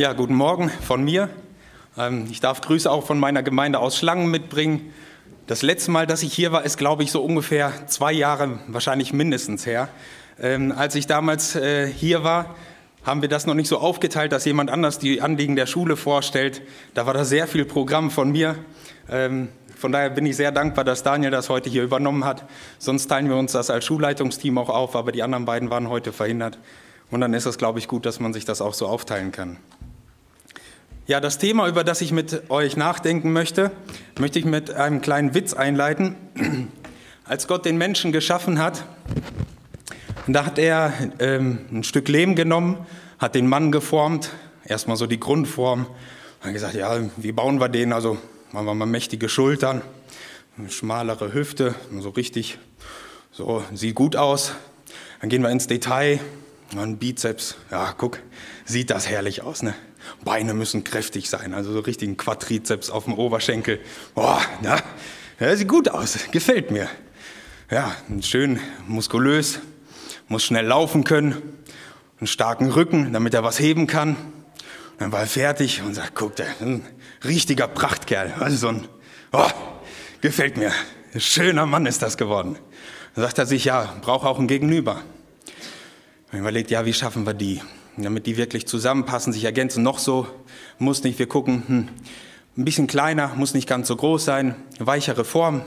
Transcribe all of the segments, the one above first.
Ja, guten Morgen von mir. Ähm, ich darf Grüße auch von meiner Gemeinde aus Schlangen mitbringen. Das letzte Mal, dass ich hier war, ist, glaube ich, so ungefähr zwei Jahre, wahrscheinlich mindestens her. Ähm, als ich damals äh, hier war, haben wir das noch nicht so aufgeteilt, dass jemand anders die Anliegen der Schule vorstellt. Da war da sehr viel Programm von mir. Ähm, von daher bin ich sehr dankbar, dass Daniel das heute hier übernommen hat. Sonst teilen wir uns das als Schulleitungsteam auch auf, aber die anderen beiden waren heute verhindert. Und dann ist es, glaube ich, gut, dass man sich das auch so aufteilen kann. Ja, das Thema, über das ich mit euch nachdenken möchte, möchte ich mit einem kleinen Witz einleiten. Als Gott den Menschen geschaffen hat, da hat er ähm, ein Stück Lehm genommen, hat den Mann geformt, erstmal so die Grundform, hat gesagt, ja, wie bauen wir den? Also machen wir mal mächtige Schultern, schmalere Hüfte, so richtig, so sieht gut aus. Dann gehen wir ins Detail, ein Bizeps, ja, guck, sieht das herrlich aus, ne? Beine müssen kräftig sein, also so richtigen Quadrizeps auf dem Oberschenkel. Boah, ja, ja, sieht gut aus, gefällt mir. Ja, schön muskulös, muss schnell laufen können, einen starken Rücken, damit er was heben kann. Dann war er fertig und sagt, guck, der ein richtiger Prachtkerl, also so ein, oh, gefällt mir, ein schöner Mann ist das geworden. Dann sagt er sich, ja, braucht auch ein Gegenüber. Und überlegt, ja, wie schaffen wir die? Damit die wirklich zusammenpassen, sich ergänzen. Noch so muss nicht, wir gucken, hm, ein bisschen kleiner, muss nicht ganz so groß sein, weichere Form,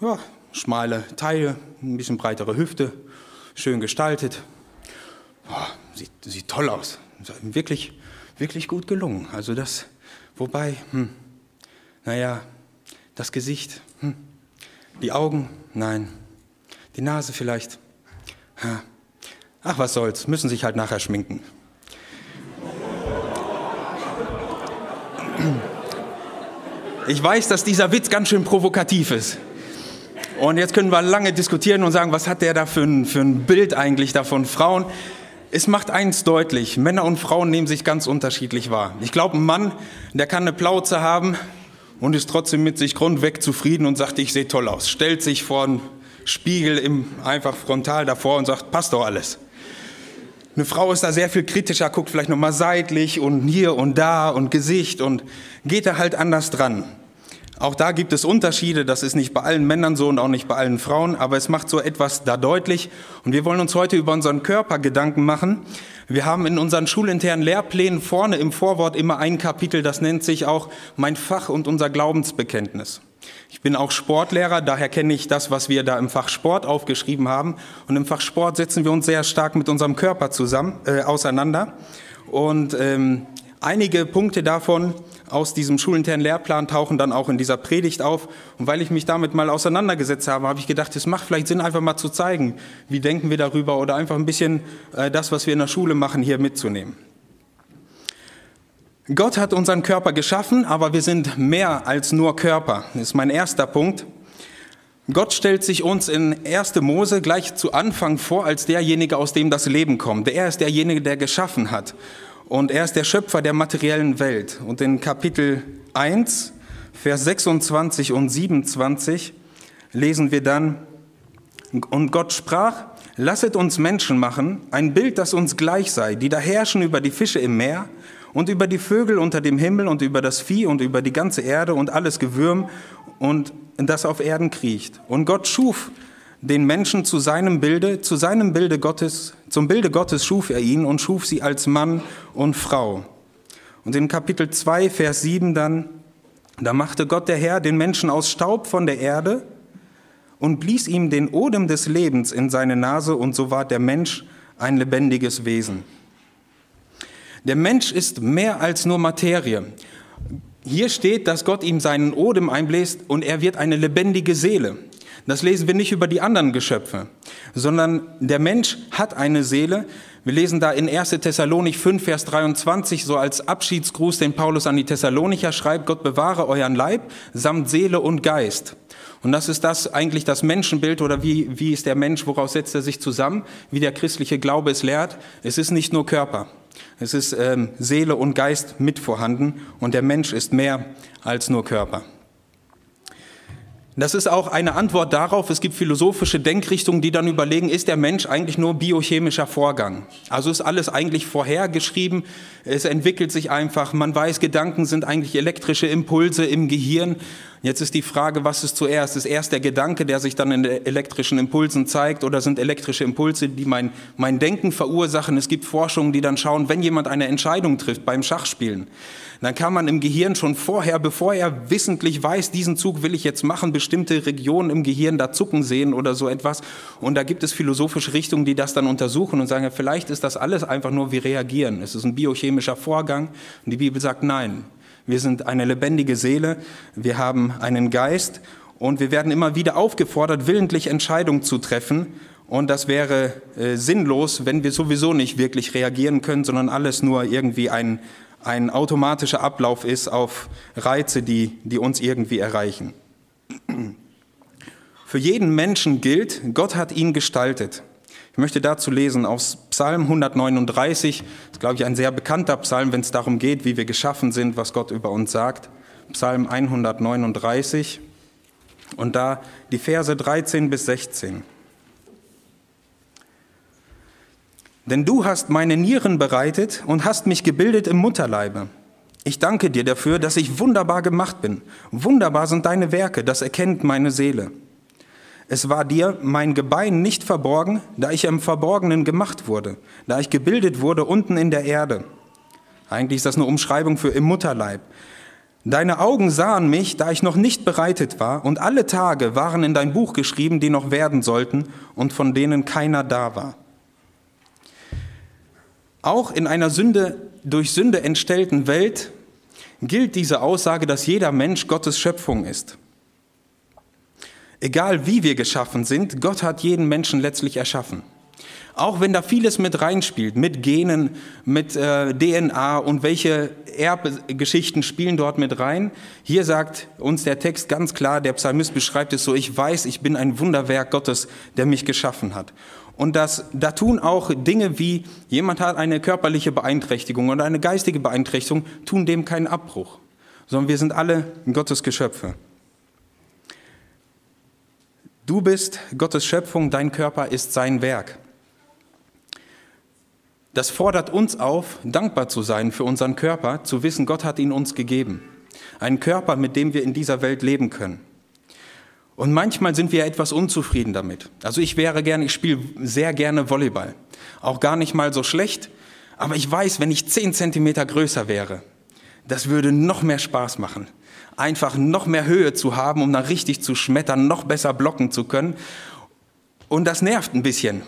ja, schmale Teile, ein bisschen breitere Hüfte, schön gestaltet. Boah, sieht, sieht toll aus, wirklich, wirklich gut gelungen. Also das, wobei, hm, naja, das Gesicht, hm, die Augen, nein, die Nase vielleicht. Ja. Ach, was soll's, müssen sich halt nachher schminken. Ich weiß, dass dieser Witz ganz schön provokativ ist. Und jetzt können wir lange diskutieren und sagen, was hat der da für ein, für ein Bild eigentlich davon Frauen? Es macht eins deutlich, Männer und Frauen nehmen sich ganz unterschiedlich wahr. Ich glaube, ein Mann, der kann eine Plauze haben und ist trotzdem mit sich grundweg zufrieden und sagt, ich sehe toll aus. Stellt sich vor einen Spiegel im, einfach frontal davor und sagt, passt doch alles. Eine Frau ist da sehr viel kritischer, guckt vielleicht nochmal seitlich und hier und da und Gesicht und geht da halt anders dran. Auch da gibt es Unterschiede, das ist nicht bei allen Männern so und auch nicht bei allen Frauen, aber es macht so etwas da deutlich. Und wir wollen uns heute über unseren Körper Gedanken machen. Wir haben in unseren schulinternen Lehrplänen vorne im Vorwort immer ein Kapitel, das nennt sich auch mein Fach und unser Glaubensbekenntnis. Ich bin auch Sportlehrer, daher kenne ich das, was wir da im Fach Sport aufgeschrieben haben. Und im Fach Sport setzen wir uns sehr stark mit unserem Körper zusammen, äh, auseinander. Und ähm, einige Punkte davon aus diesem schulinternen Lehrplan tauchen dann auch in dieser Predigt auf. Und weil ich mich damit mal auseinandergesetzt habe, habe ich gedacht, es macht vielleicht Sinn, einfach mal zu zeigen, wie denken wir darüber oder einfach ein bisschen äh, das, was wir in der Schule machen, hier mitzunehmen. Gott hat unseren Körper geschaffen, aber wir sind mehr als nur Körper. Das ist mein erster Punkt. Gott stellt sich uns in 1. Mose gleich zu Anfang vor als derjenige, aus dem das Leben kommt. Er ist derjenige, der geschaffen hat. Und er ist der Schöpfer der materiellen Welt. Und in Kapitel 1, Vers 26 und 27 lesen wir dann, und Gott sprach, lasset uns Menschen machen, ein Bild, das uns gleich sei, die da herrschen über die Fische im Meer und über die Vögel unter dem Himmel und über das Vieh und über die ganze Erde und alles Gewürm und das auf Erden kriecht. Und Gott schuf den Menschen zu seinem Bilde, zu seinem Bilde Gottes, zum Bilde Gottes schuf er ihn und schuf sie als Mann und Frau. Und in Kapitel 2, Vers 7 dann, da machte Gott der Herr den Menschen aus Staub von der Erde und blies ihm den Odem des Lebens in seine Nase und so ward der Mensch ein lebendiges Wesen. Der Mensch ist mehr als nur Materie. Hier steht, dass Gott ihm seinen Odem einbläst und er wird eine lebendige Seele. Das lesen wir nicht über die anderen Geschöpfe, sondern der Mensch hat eine Seele. Wir lesen da in 1. Thessalonik 5, Vers 23 so als Abschiedsgruß, den Paulus an die Thessalonicher schreibt, Gott bewahre euren Leib samt Seele und Geist. Und das ist das eigentlich das Menschenbild oder wie, wie ist der Mensch, woraus setzt er sich zusammen, wie der christliche Glaube es lehrt. Es ist nicht nur Körper. Es ist ähm, Seele und Geist mit vorhanden und der Mensch ist mehr als nur Körper. Das ist auch eine Antwort darauf, es gibt philosophische Denkrichtungen, die dann überlegen, ist der Mensch eigentlich nur biochemischer Vorgang? Also ist alles eigentlich vorhergeschrieben, es entwickelt sich einfach, man weiß, Gedanken sind eigentlich elektrische Impulse im Gehirn. Jetzt ist die Frage, was ist zuerst? Ist erst der Gedanke, der sich dann in elektrischen Impulsen zeigt oder sind elektrische Impulse, die mein, mein Denken verursachen? Es gibt Forschungen, die dann schauen, wenn jemand eine Entscheidung trifft beim Schachspielen, dann kann man im Gehirn schon vorher, bevor er wissentlich weiß, diesen Zug will ich jetzt machen, bestimmte Regionen im Gehirn da zucken sehen oder so etwas. Und da gibt es philosophische Richtungen, die das dann untersuchen und sagen, ja, vielleicht ist das alles einfach nur, wir reagieren. Es ist ein biochemischer Vorgang. Und die Bibel sagt, nein, wir sind eine lebendige Seele, wir haben einen Geist und wir werden immer wieder aufgefordert, willentlich Entscheidungen zu treffen. Und das wäre äh, sinnlos, wenn wir sowieso nicht wirklich reagieren können, sondern alles nur irgendwie ein, ein automatischer Ablauf ist auf Reize, die, die uns irgendwie erreichen. Für jeden Menschen gilt, Gott hat ihn gestaltet. Ich möchte dazu lesen aus Psalm 139. Das ist, glaube ich, ein sehr bekannter Psalm, wenn es darum geht, wie wir geschaffen sind, was Gott über uns sagt. Psalm 139 und da die Verse 13 bis 16. Denn du hast meine Nieren bereitet und hast mich gebildet im Mutterleibe. Ich danke dir dafür, dass ich wunderbar gemacht bin. Wunderbar sind deine Werke, das erkennt meine Seele. Es war dir mein Gebein nicht verborgen, da ich im Verborgenen gemacht wurde, da ich gebildet wurde unten in der Erde. Eigentlich ist das eine Umschreibung für im Mutterleib. Deine Augen sahen mich, da ich noch nicht bereitet war, und alle Tage waren in dein Buch geschrieben, die noch werden sollten und von denen keiner da war. Auch in einer Sünde, durch Sünde entstellten Welt gilt diese Aussage, dass jeder Mensch Gottes Schöpfung ist. Egal wie wir geschaffen sind, Gott hat jeden Menschen letztlich erschaffen. Auch wenn da vieles mit reinspielt, mit Genen, mit äh, DNA und welche Erbgeschichten spielen dort mit rein. Hier sagt uns der Text ganz klar, der Psalmist beschreibt es so, ich weiß, ich bin ein Wunderwerk Gottes, der mich geschaffen hat. Und das, da tun auch Dinge wie, jemand hat eine körperliche Beeinträchtigung oder eine geistige Beeinträchtigung, tun dem keinen Abbruch, sondern wir sind alle Gottes Geschöpfe. Du bist Gottes Schöpfung, dein Körper ist sein Werk. Das fordert uns auf, dankbar zu sein für unseren Körper, zu wissen, Gott hat ihn uns gegeben. Einen Körper, mit dem wir in dieser Welt leben können. Und manchmal sind wir etwas unzufrieden damit. Also ich wäre gerne, ich spiele sehr gerne Volleyball. Auch gar nicht mal so schlecht. Aber ich weiß, wenn ich zehn Zentimeter größer wäre, das würde noch mehr Spaß machen. Einfach noch mehr Höhe zu haben, um dann richtig zu schmettern, noch besser blocken zu können. Und das nervt ein bisschen,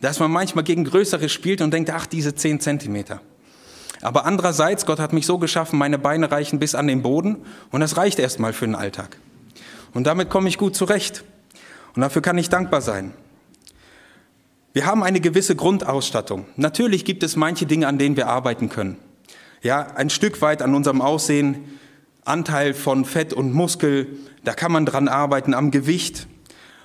dass man manchmal gegen Größere spielt und denkt, ach, diese zehn Zentimeter. Aber andererseits, Gott hat mich so geschaffen, meine Beine reichen bis an den Boden und das reicht erstmal für den Alltag. Und damit komme ich gut zurecht. Und dafür kann ich dankbar sein. Wir haben eine gewisse Grundausstattung. Natürlich gibt es manche Dinge, an denen wir arbeiten können. Ja, ein Stück weit an unserem Aussehen, Anteil von Fett und Muskel, da kann man dran arbeiten, am Gewicht,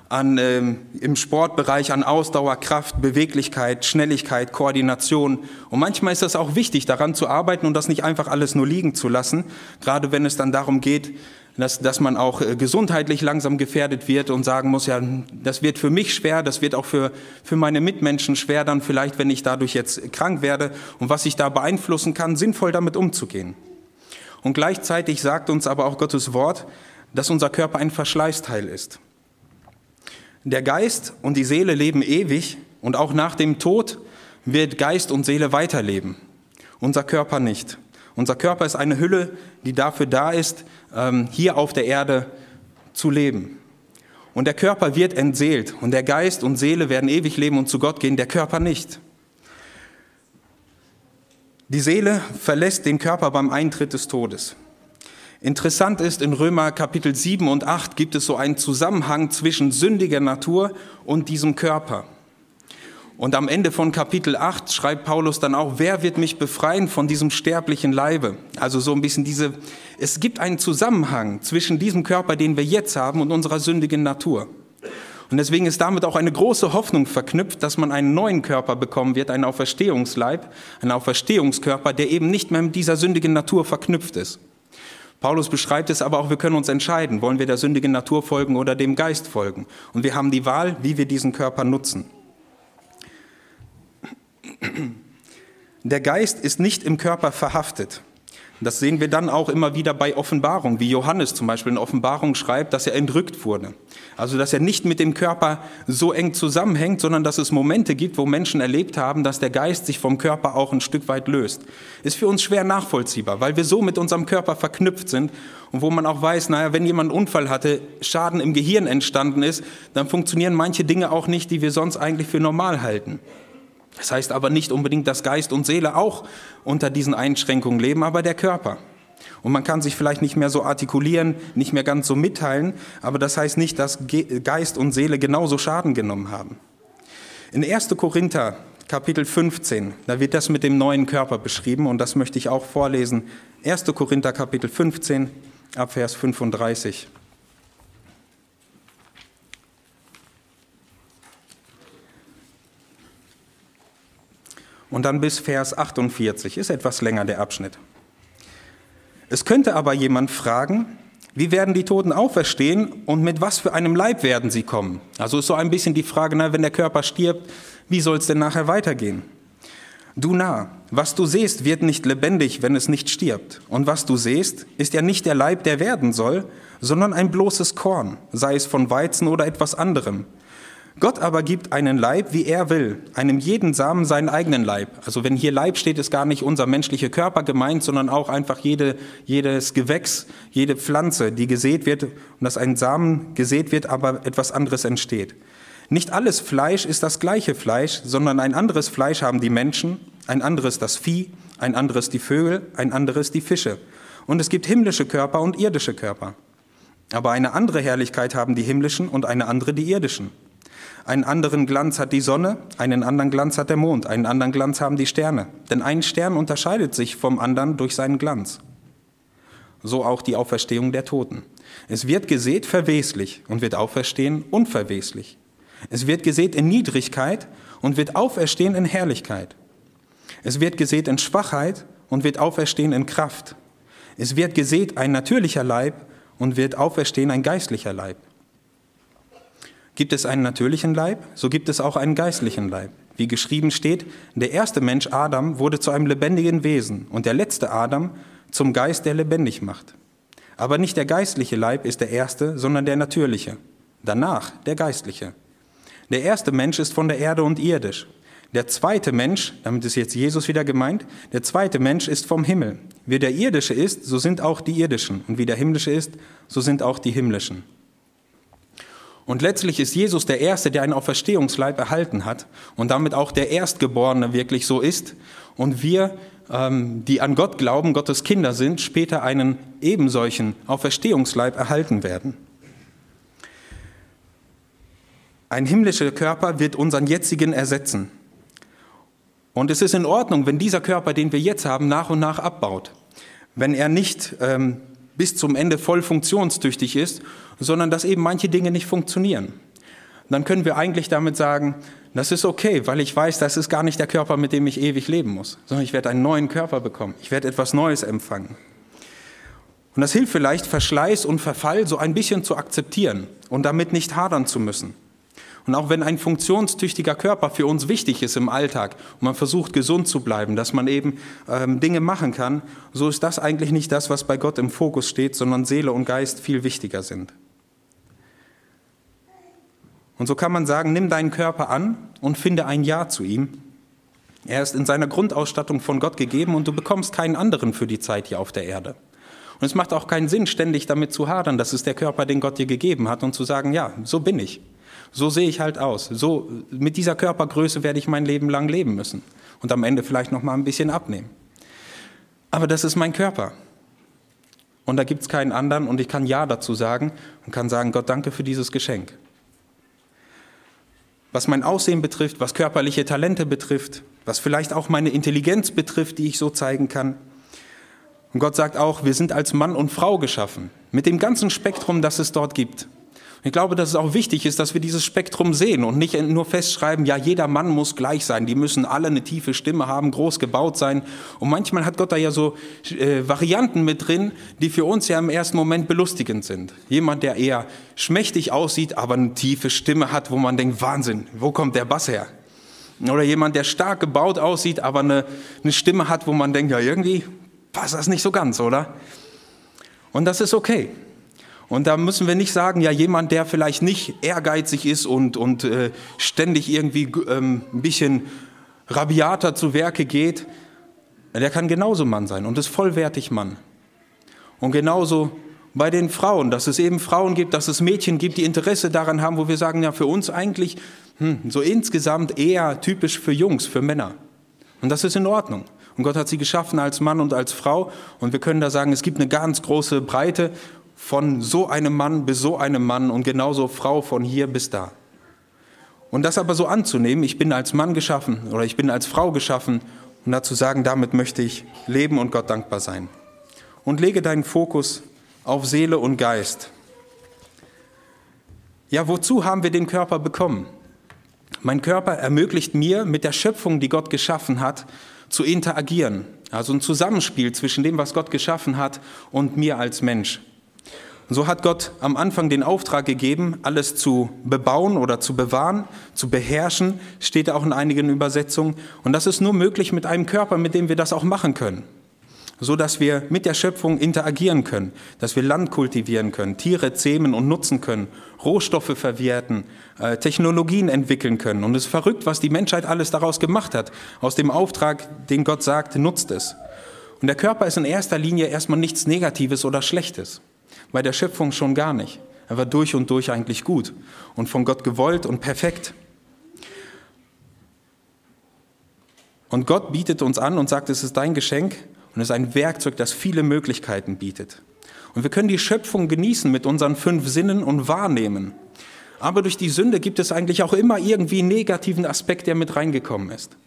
an, ähm, im Sportbereich an Ausdauer, Kraft, Beweglichkeit, Schnelligkeit, Koordination. Und manchmal ist das auch wichtig, daran zu arbeiten und das nicht einfach alles nur liegen zu lassen, gerade wenn es dann darum geht, dass, dass man auch äh, gesundheitlich langsam gefährdet wird und sagen muss, ja, das wird für mich schwer, das wird auch für, für meine Mitmenschen schwer, dann vielleicht, wenn ich dadurch jetzt krank werde und was ich da beeinflussen kann, sinnvoll damit umzugehen. Und gleichzeitig sagt uns aber auch Gottes Wort, dass unser Körper ein Verschleißteil ist. Der Geist und die Seele leben ewig und auch nach dem Tod wird Geist und Seele weiterleben. Unser Körper nicht. Unser Körper ist eine Hülle, die dafür da ist, ähm, hier auf der Erde zu leben. Und der Körper wird entseelt und der Geist und Seele werden ewig leben und zu Gott gehen, der Körper nicht. Die Seele verlässt den Körper beim Eintritt des Todes. Interessant ist, in Römer Kapitel 7 und 8 gibt es so einen Zusammenhang zwischen sündiger Natur und diesem Körper. Und am Ende von Kapitel 8 schreibt Paulus dann auch, wer wird mich befreien von diesem sterblichen Leibe? Also so ein bisschen diese, es gibt einen Zusammenhang zwischen diesem Körper, den wir jetzt haben, und unserer sündigen Natur. Und deswegen ist damit auch eine große Hoffnung verknüpft, dass man einen neuen Körper bekommen wird, einen Auferstehungsleib, einen Auferstehungskörper, der eben nicht mehr mit dieser sündigen Natur verknüpft ist. Paulus beschreibt es aber auch, wir können uns entscheiden, wollen wir der sündigen Natur folgen oder dem Geist folgen. Und wir haben die Wahl, wie wir diesen Körper nutzen. Der Geist ist nicht im Körper verhaftet. Das sehen wir dann auch immer wieder bei Offenbarung, wie Johannes zum Beispiel in Offenbarung schreibt, dass er entrückt wurde. Also, dass er nicht mit dem Körper so eng zusammenhängt, sondern dass es Momente gibt, wo Menschen erlebt haben, dass der Geist sich vom Körper auch ein Stück weit löst. Ist für uns schwer nachvollziehbar, weil wir so mit unserem Körper verknüpft sind und wo man auch weiß, naja, wenn jemand einen Unfall hatte, Schaden im Gehirn entstanden ist, dann funktionieren manche Dinge auch nicht, die wir sonst eigentlich für normal halten. Das heißt aber nicht unbedingt, dass Geist und Seele auch unter diesen Einschränkungen leben, aber der Körper. Und man kann sich vielleicht nicht mehr so artikulieren, nicht mehr ganz so mitteilen, aber das heißt nicht, dass Geist und Seele genauso Schaden genommen haben. In 1. Korinther Kapitel 15, da wird das mit dem neuen Körper beschrieben und das möchte ich auch vorlesen. 1. Korinther Kapitel 15, Abvers 35. und dann bis Vers 48, ist etwas länger der Abschnitt. Es könnte aber jemand fragen, wie werden die Toten auferstehen und mit was für einem Leib werden sie kommen? Also ist so ein bisschen die Frage, na, wenn der Körper stirbt, wie soll es denn nachher weitergehen? Du nah, was du siehst, wird nicht lebendig, wenn es nicht stirbt. Und was du siehst, ist ja nicht der Leib, der werden soll, sondern ein bloßes Korn, sei es von Weizen oder etwas anderem. Gott aber gibt einen Leib, wie er will, einem jeden Samen seinen eigenen Leib. Also wenn hier Leib steht, ist gar nicht unser menschlicher Körper gemeint, sondern auch einfach jede, jedes Gewächs, jede Pflanze, die gesät wird und dass ein Samen gesät wird, aber etwas anderes entsteht. Nicht alles Fleisch ist das gleiche Fleisch, sondern ein anderes Fleisch haben die Menschen, ein anderes das Vieh, ein anderes die Vögel, ein anderes die Fische. Und es gibt himmlische Körper und irdische Körper. Aber eine andere Herrlichkeit haben die himmlischen und eine andere die irdischen. Einen anderen Glanz hat die Sonne, einen anderen Glanz hat der Mond, einen anderen Glanz haben die Sterne. Denn ein Stern unterscheidet sich vom anderen durch seinen Glanz. So auch die Auferstehung der Toten. Es wird gesät verweslich und wird auferstehen unverweslich. Es wird gesät in Niedrigkeit und wird auferstehen in Herrlichkeit. Es wird gesät in Schwachheit und wird auferstehen in Kraft. Es wird gesät ein natürlicher Leib und wird auferstehen ein geistlicher Leib. Gibt es einen natürlichen Leib, so gibt es auch einen geistlichen Leib. Wie geschrieben steht, der erste Mensch Adam wurde zu einem lebendigen Wesen und der letzte Adam zum Geist, der lebendig macht. Aber nicht der geistliche Leib ist der erste, sondern der natürliche. Danach der geistliche. Der erste Mensch ist von der Erde und irdisch. Der zweite Mensch, damit ist jetzt Jesus wieder gemeint, der zweite Mensch ist vom Himmel. Wie der irdische ist, so sind auch die irdischen. Und wie der himmlische ist, so sind auch die himmlischen. Und letztlich ist Jesus der Erste, der einen Auferstehungsleib erhalten hat und damit auch der Erstgeborene wirklich so ist. Und wir, ähm, die an Gott glauben, Gottes Kinder sind, später einen ebensolchen Auferstehungsleib erhalten werden. Ein himmlischer Körper wird unseren jetzigen ersetzen. Und es ist in Ordnung, wenn dieser Körper, den wir jetzt haben, nach und nach abbaut. Wenn er nicht ähm, bis zum Ende voll funktionstüchtig ist, sondern dass eben manche Dinge nicht funktionieren. Dann können wir eigentlich damit sagen, das ist okay, weil ich weiß, das ist gar nicht der Körper, mit dem ich ewig leben muss, sondern ich werde einen neuen Körper bekommen. Ich werde etwas Neues empfangen. Und das hilft vielleicht, Verschleiß und Verfall so ein bisschen zu akzeptieren und damit nicht hadern zu müssen. Und auch wenn ein funktionstüchtiger Körper für uns wichtig ist im Alltag und man versucht gesund zu bleiben, dass man eben ähm, Dinge machen kann, so ist das eigentlich nicht das, was bei Gott im Fokus steht, sondern Seele und Geist viel wichtiger sind. Und so kann man sagen, nimm deinen Körper an und finde ein Ja zu ihm. Er ist in seiner Grundausstattung von Gott gegeben und du bekommst keinen anderen für die Zeit hier auf der Erde. Und es macht auch keinen Sinn, ständig damit zu hadern, das ist der Körper, den Gott dir gegeben hat und zu sagen, ja, so bin ich. So sehe ich halt aus. So, mit dieser Körpergröße werde ich mein Leben lang leben müssen. Und am Ende vielleicht noch mal ein bisschen abnehmen. Aber das ist mein Körper. Und da gibt es keinen anderen und ich kann Ja dazu sagen und kann sagen, Gott, danke für dieses Geschenk. Was mein Aussehen betrifft, was körperliche Talente betrifft, was vielleicht auch meine Intelligenz betrifft, die ich so zeigen kann. Und Gott sagt auch, wir sind als Mann und Frau geschaffen, mit dem ganzen Spektrum, das es dort gibt. Ich glaube, dass es auch wichtig ist, dass wir dieses Spektrum sehen und nicht nur festschreiben, ja, jeder Mann muss gleich sein, die müssen alle eine tiefe Stimme haben, groß gebaut sein. Und manchmal hat Gott da ja so äh, Varianten mit drin, die für uns ja im ersten Moment belustigend sind. Jemand, der eher schmächtig aussieht, aber eine tiefe Stimme hat, wo man denkt, Wahnsinn, wo kommt der Bass her? Oder jemand, der stark gebaut aussieht, aber eine, eine Stimme hat, wo man denkt, ja, irgendwie passt das nicht so ganz, oder? Und das ist okay. Und da müssen wir nicht sagen, ja, jemand, der vielleicht nicht ehrgeizig ist und, und äh, ständig irgendwie ähm, ein bisschen rabiater zu Werke geht, der kann genauso Mann sein und ist vollwertig Mann. Und genauso bei den Frauen, dass es eben Frauen gibt, dass es Mädchen gibt, die Interesse daran haben, wo wir sagen, ja, für uns eigentlich hm, so insgesamt eher typisch für Jungs, für Männer. Und das ist in Ordnung. Und Gott hat sie geschaffen als Mann und als Frau. Und wir können da sagen, es gibt eine ganz große Breite von so einem Mann bis so einem Mann und genauso Frau von hier bis da. Und das aber so anzunehmen, ich bin als Mann geschaffen oder ich bin als Frau geschaffen und dazu sagen, damit möchte ich leben und Gott dankbar sein. Und lege deinen Fokus auf Seele und Geist. Ja, wozu haben wir den Körper bekommen? Mein Körper ermöglicht mir, mit der Schöpfung, die Gott geschaffen hat, zu interagieren. Also ein Zusammenspiel zwischen dem, was Gott geschaffen hat und mir als Mensch. So hat Gott am Anfang den Auftrag gegeben, alles zu bebauen oder zu bewahren, zu beherrschen, steht auch in einigen Übersetzungen. Und das ist nur möglich mit einem Körper, mit dem wir das auch machen können so dass wir mit der Schöpfung interagieren können, dass wir Land kultivieren können, Tiere zähmen und nutzen können, Rohstoffe verwerten, äh, Technologien entwickeln können. Und es ist verrückt, was die Menschheit alles daraus gemacht hat. Aus dem Auftrag, den Gott sagt, nutzt es. Und der Körper ist in erster Linie erstmal nichts Negatives oder Schlechtes. Bei der Schöpfung schon gar nicht. Er war durch und durch eigentlich gut und von Gott gewollt und perfekt. Und Gott bietet uns an und sagt, es ist dein Geschenk und es ist ein Werkzeug, das viele Möglichkeiten bietet. Und wir können die Schöpfung genießen mit unseren fünf Sinnen und wahrnehmen. Aber durch die Sünde gibt es eigentlich auch immer irgendwie einen negativen Aspekt, der mit reingekommen ist.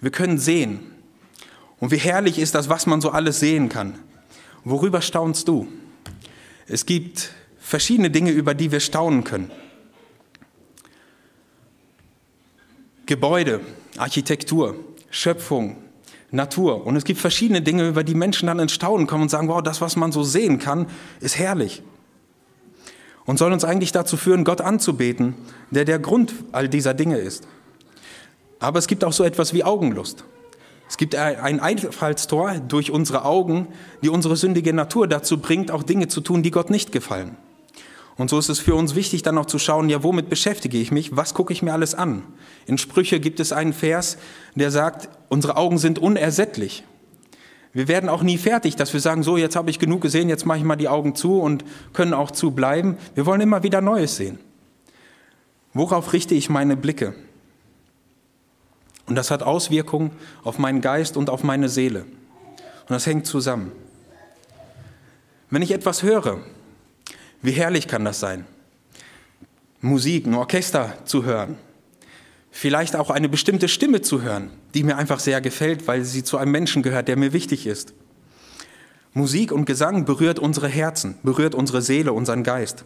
Wir können sehen. Und wie herrlich ist das, was man so alles sehen kann. Worüber staunst du? Es gibt verschiedene Dinge, über die wir staunen können. Gebäude, Architektur, Schöpfung, Natur. Und es gibt verschiedene Dinge, über die Menschen dann ins Staunen kommen und sagen, wow, das, was man so sehen kann, ist herrlich. Und soll uns eigentlich dazu führen, Gott anzubeten, der der Grund all dieser Dinge ist. Aber es gibt auch so etwas wie Augenlust. Es gibt ein Einfallstor durch unsere Augen, die unsere sündige Natur dazu bringt, auch Dinge zu tun, die Gott nicht gefallen. Und so ist es für uns wichtig, dann auch zu schauen, ja, womit beschäftige ich mich? Was gucke ich mir alles an? In Sprüche gibt es einen Vers, der sagt, unsere Augen sind unersättlich. Wir werden auch nie fertig, dass wir sagen, so, jetzt habe ich genug gesehen, jetzt mache ich mal die Augen zu und können auch zu bleiben. Wir wollen immer wieder Neues sehen. Worauf richte ich meine Blicke? Und das hat Auswirkungen auf meinen Geist und auf meine Seele. Und das hängt zusammen. Wenn ich etwas höre, wie herrlich kann das sein? Musik, ein Orchester zu hören. Vielleicht auch eine bestimmte Stimme zu hören, die mir einfach sehr gefällt, weil sie zu einem Menschen gehört, der mir wichtig ist. Musik und Gesang berührt unsere Herzen, berührt unsere Seele, unseren Geist.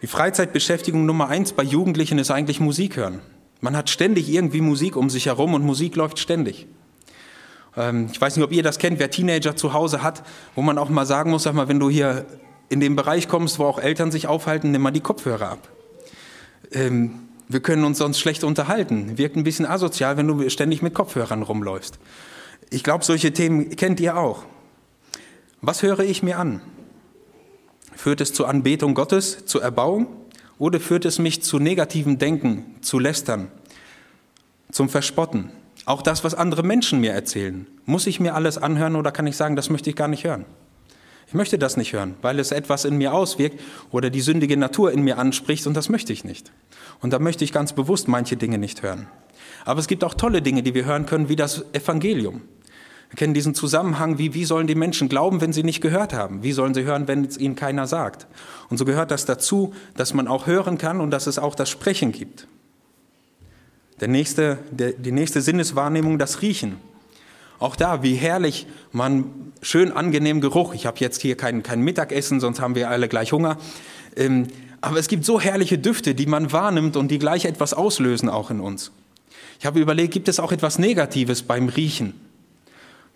Die Freizeitbeschäftigung Nummer eins bei Jugendlichen ist eigentlich Musik hören. Man hat ständig irgendwie Musik um sich herum und Musik läuft ständig. Ähm, ich weiß nicht, ob ihr das kennt, wer Teenager zu Hause hat, wo man auch mal sagen muss, sag mal, wenn du hier in den Bereich kommst, wo auch Eltern sich aufhalten, nimm mal die Kopfhörer ab. Ähm, wir können uns sonst schlecht unterhalten. Wirkt ein bisschen asozial, wenn du ständig mit Kopfhörern rumläufst. Ich glaube, solche Themen kennt ihr auch. Was höre ich mir an? Führt es zur Anbetung Gottes, zur Erbauung? Oder führt es mich zu negativem Denken, zu Lästern, zum Verspotten? Auch das, was andere Menschen mir erzählen. Muss ich mir alles anhören oder kann ich sagen, das möchte ich gar nicht hören? Ich möchte das nicht hören, weil es etwas in mir auswirkt oder die sündige Natur in mir anspricht und das möchte ich nicht. Und da möchte ich ganz bewusst manche Dinge nicht hören. Aber es gibt auch tolle Dinge, die wir hören können, wie das Evangelium. Wir kennen diesen Zusammenhang, wie, wie sollen die Menschen glauben, wenn sie nicht gehört haben? Wie sollen sie hören, wenn es ihnen keiner sagt? Und so gehört das dazu, dass man auch hören kann und dass es auch das Sprechen gibt. Der nächste, der, die nächste Sinneswahrnehmung, das Riechen. Auch da, wie herrlich man, schön angenehm Geruch. Ich habe jetzt hier kein, kein Mittagessen, sonst haben wir alle gleich Hunger. Ähm, aber es gibt so herrliche Düfte, die man wahrnimmt und die gleich etwas auslösen auch in uns. Ich habe überlegt, gibt es auch etwas Negatives beim Riechen?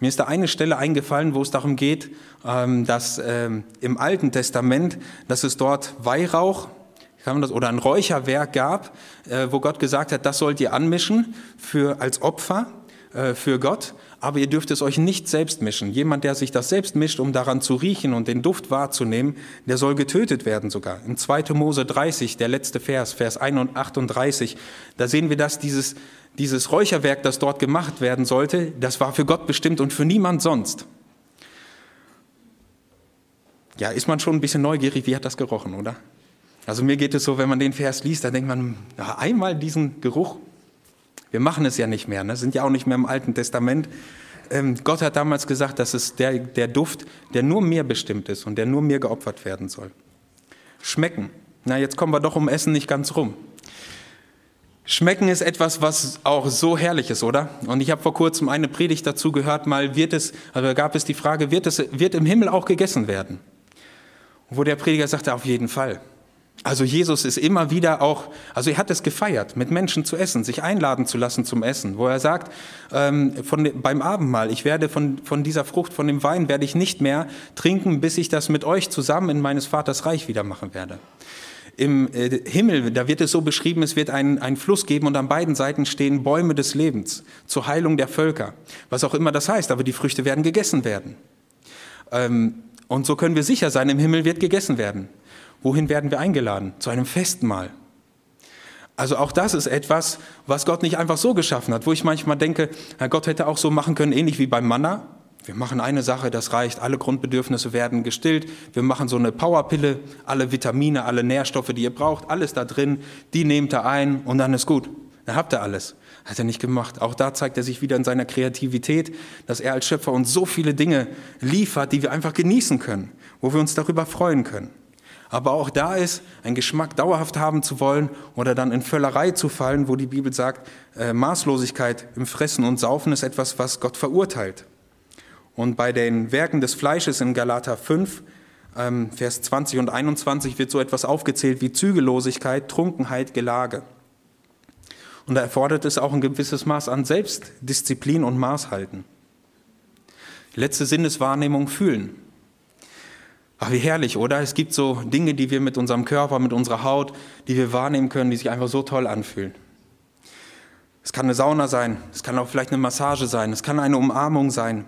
Mir ist da eine Stelle eingefallen, wo es darum geht, ähm, dass ähm, im Alten Testament, dass es dort Weihrauch oder ein Räucherwerk gab, äh, wo Gott gesagt hat, das sollt ihr anmischen für, als Opfer äh, für Gott, aber ihr dürft es euch nicht selbst mischen. Jemand, der sich das selbst mischt, um daran zu riechen und den Duft wahrzunehmen, der soll getötet werden sogar. In 2. Mose 30, der letzte Vers, Vers 38, da sehen wir, dass dieses, dieses Räucherwerk, das dort gemacht werden sollte, das war für Gott bestimmt und für niemand sonst. Ja, ist man schon ein bisschen neugierig, wie hat das gerochen, oder? Also mir geht es so, wenn man den Vers liest, dann denkt man, ja, einmal diesen Geruch. Wir machen es ja nicht mehr, ne? sind ja auch nicht mehr im Alten Testament. Ähm, Gott hat damals gesagt, dass es der, der Duft, der nur mir bestimmt ist und der nur mir geopfert werden soll. Schmecken. Na, jetzt kommen wir doch um Essen nicht ganz rum. Schmecken ist etwas, was auch so herrlich ist, oder? Und ich habe vor kurzem eine Predigt dazu gehört, mal wird es, also gab es die Frage, wird es, wird im Himmel auch gegessen werden? Wo der Prediger sagte, auf jeden Fall. Also Jesus ist immer wieder auch, also er hat es gefeiert, mit Menschen zu essen, sich einladen zu lassen zum Essen, wo er sagt, ähm, von, beim Abendmahl, ich werde von, von dieser Frucht, von dem Wein werde ich nicht mehr trinken, bis ich das mit euch zusammen in meines Vaters Reich wieder machen werde. Im äh, Himmel, da wird es so beschrieben, es wird einen, einen Fluss geben und an beiden Seiten stehen Bäume des Lebens zur Heilung der Völker. Was auch immer das heißt, aber die Früchte werden gegessen werden. Ähm, und so können wir sicher sein, im Himmel wird gegessen werden. Wohin werden wir eingeladen? Zu einem Festmahl. Also auch das ist etwas, was Gott nicht einfach so geschaffen hat, wo ich manchmal denke, Gott hätte auch so machen können, ähnlich wie beim Manna. Wir machen eine Sache, das reicht, alle Grundbedürfnisse werden gestillt. Wir machen so eine Powerpille, alle Vitamine, alle Nährstoffe, die ihr braucht, alles da drin, die nehmt ihr ein und dann ist gut. Dann habt ihr alles. Hat er nicht gemacht. Auch da zeigt er sich wieder in seiner Kreativität, dass er als Schöpfer uns so viele Dinge liefert, die wir einfach genießen können, wo wir uns darüber freuen können. Aber auch da ist, einen Geschmack dauerhaft haben zu wollen oder dann in Völlerei zu fallen, wo die Bibel sagt, äh, Maßlosigkeit im Fressen und Saufen ist etwas, was Gott verurteilt. Und bei den Werken des Fleisches in Galater 5, ähm, Vers 20 und 21 wird so etwas aufgezählt wie Zügellosigkeit, Trunkenheit, Gelage. Und da erfordert es auch ein gewisses Maß an Selbstdisziplin und Maßhalten. Letzte Sinneswahrnehmung fühlen. Ach, wie herrlich, oder? Es gibt so Dinge, die wir mit unserem Körper, mit unserer Haut, die wir wahrnehmen können, die sich einfach so toll anfühlen. Es kann eine Sauna sein, es kann auch vielleicht eine Massage sein, es kann eine Umarmung sein,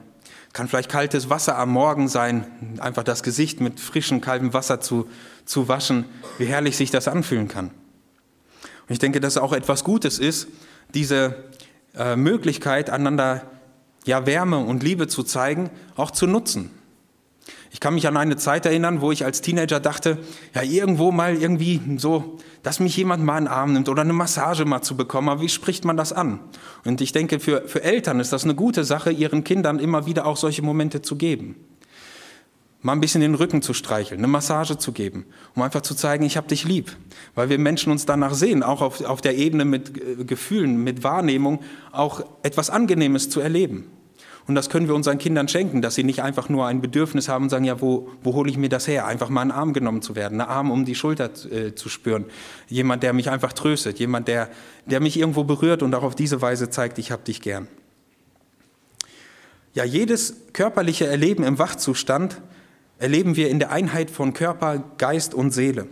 kann vielleicht kaltes Wasser am Morgen sein, einfach das Gesicht mit frischem, kaltem Wasser zu, zu waschen, wie herrlich sich das anfühlen kann. Und ich denke, dass es auch etwas Gutes ist, diese äh, Möglichkeit, einander ja, Wärme und Liebe zu zeigen, auch zu nutzen. Ich kann mich an eine Zeit erinnern, wo ich als Teenager dachte, ja, irgendwo mal irgendwie so, dass mich jemand mal in den Arm nimmt oder eine Massage mal zu bekommen. Aber wie spricht man das an? Und ich denke, für, für Eltern ist das eine gute Sache, ihren Kindern immer wieder auch solche Momente zu geben. Mal ein bisschen den Rücken zu streicheln, eine Massage zu geben, um einfach zu zeigen, ich habe dich lieb. Weil wir Menschen uns danach sehen, auch auf, auf der Ebene mit äh, Gefühlen, mit Wahrnehmung, auch etwas Angenehmes zu erleben. Und das können wir unseren Kindern schenken, dass sie nicht einfach nur ein Bedürfnis haben und sagen, ja, wo, wo hole ich mir das her? Einfach mal einen Arm genommen zu werden, einen Arm um die Schulter äh, zu spüren. Jemand, der mich einfach tröstet, jemand, der, der mich irgendwo berührt und auch auf diese Weise zeigt, ich habe dich gern. Ja, jedes körperliche Erleben im Wachzustand erleben wir in der Einheit von Körper, Geist und Seele.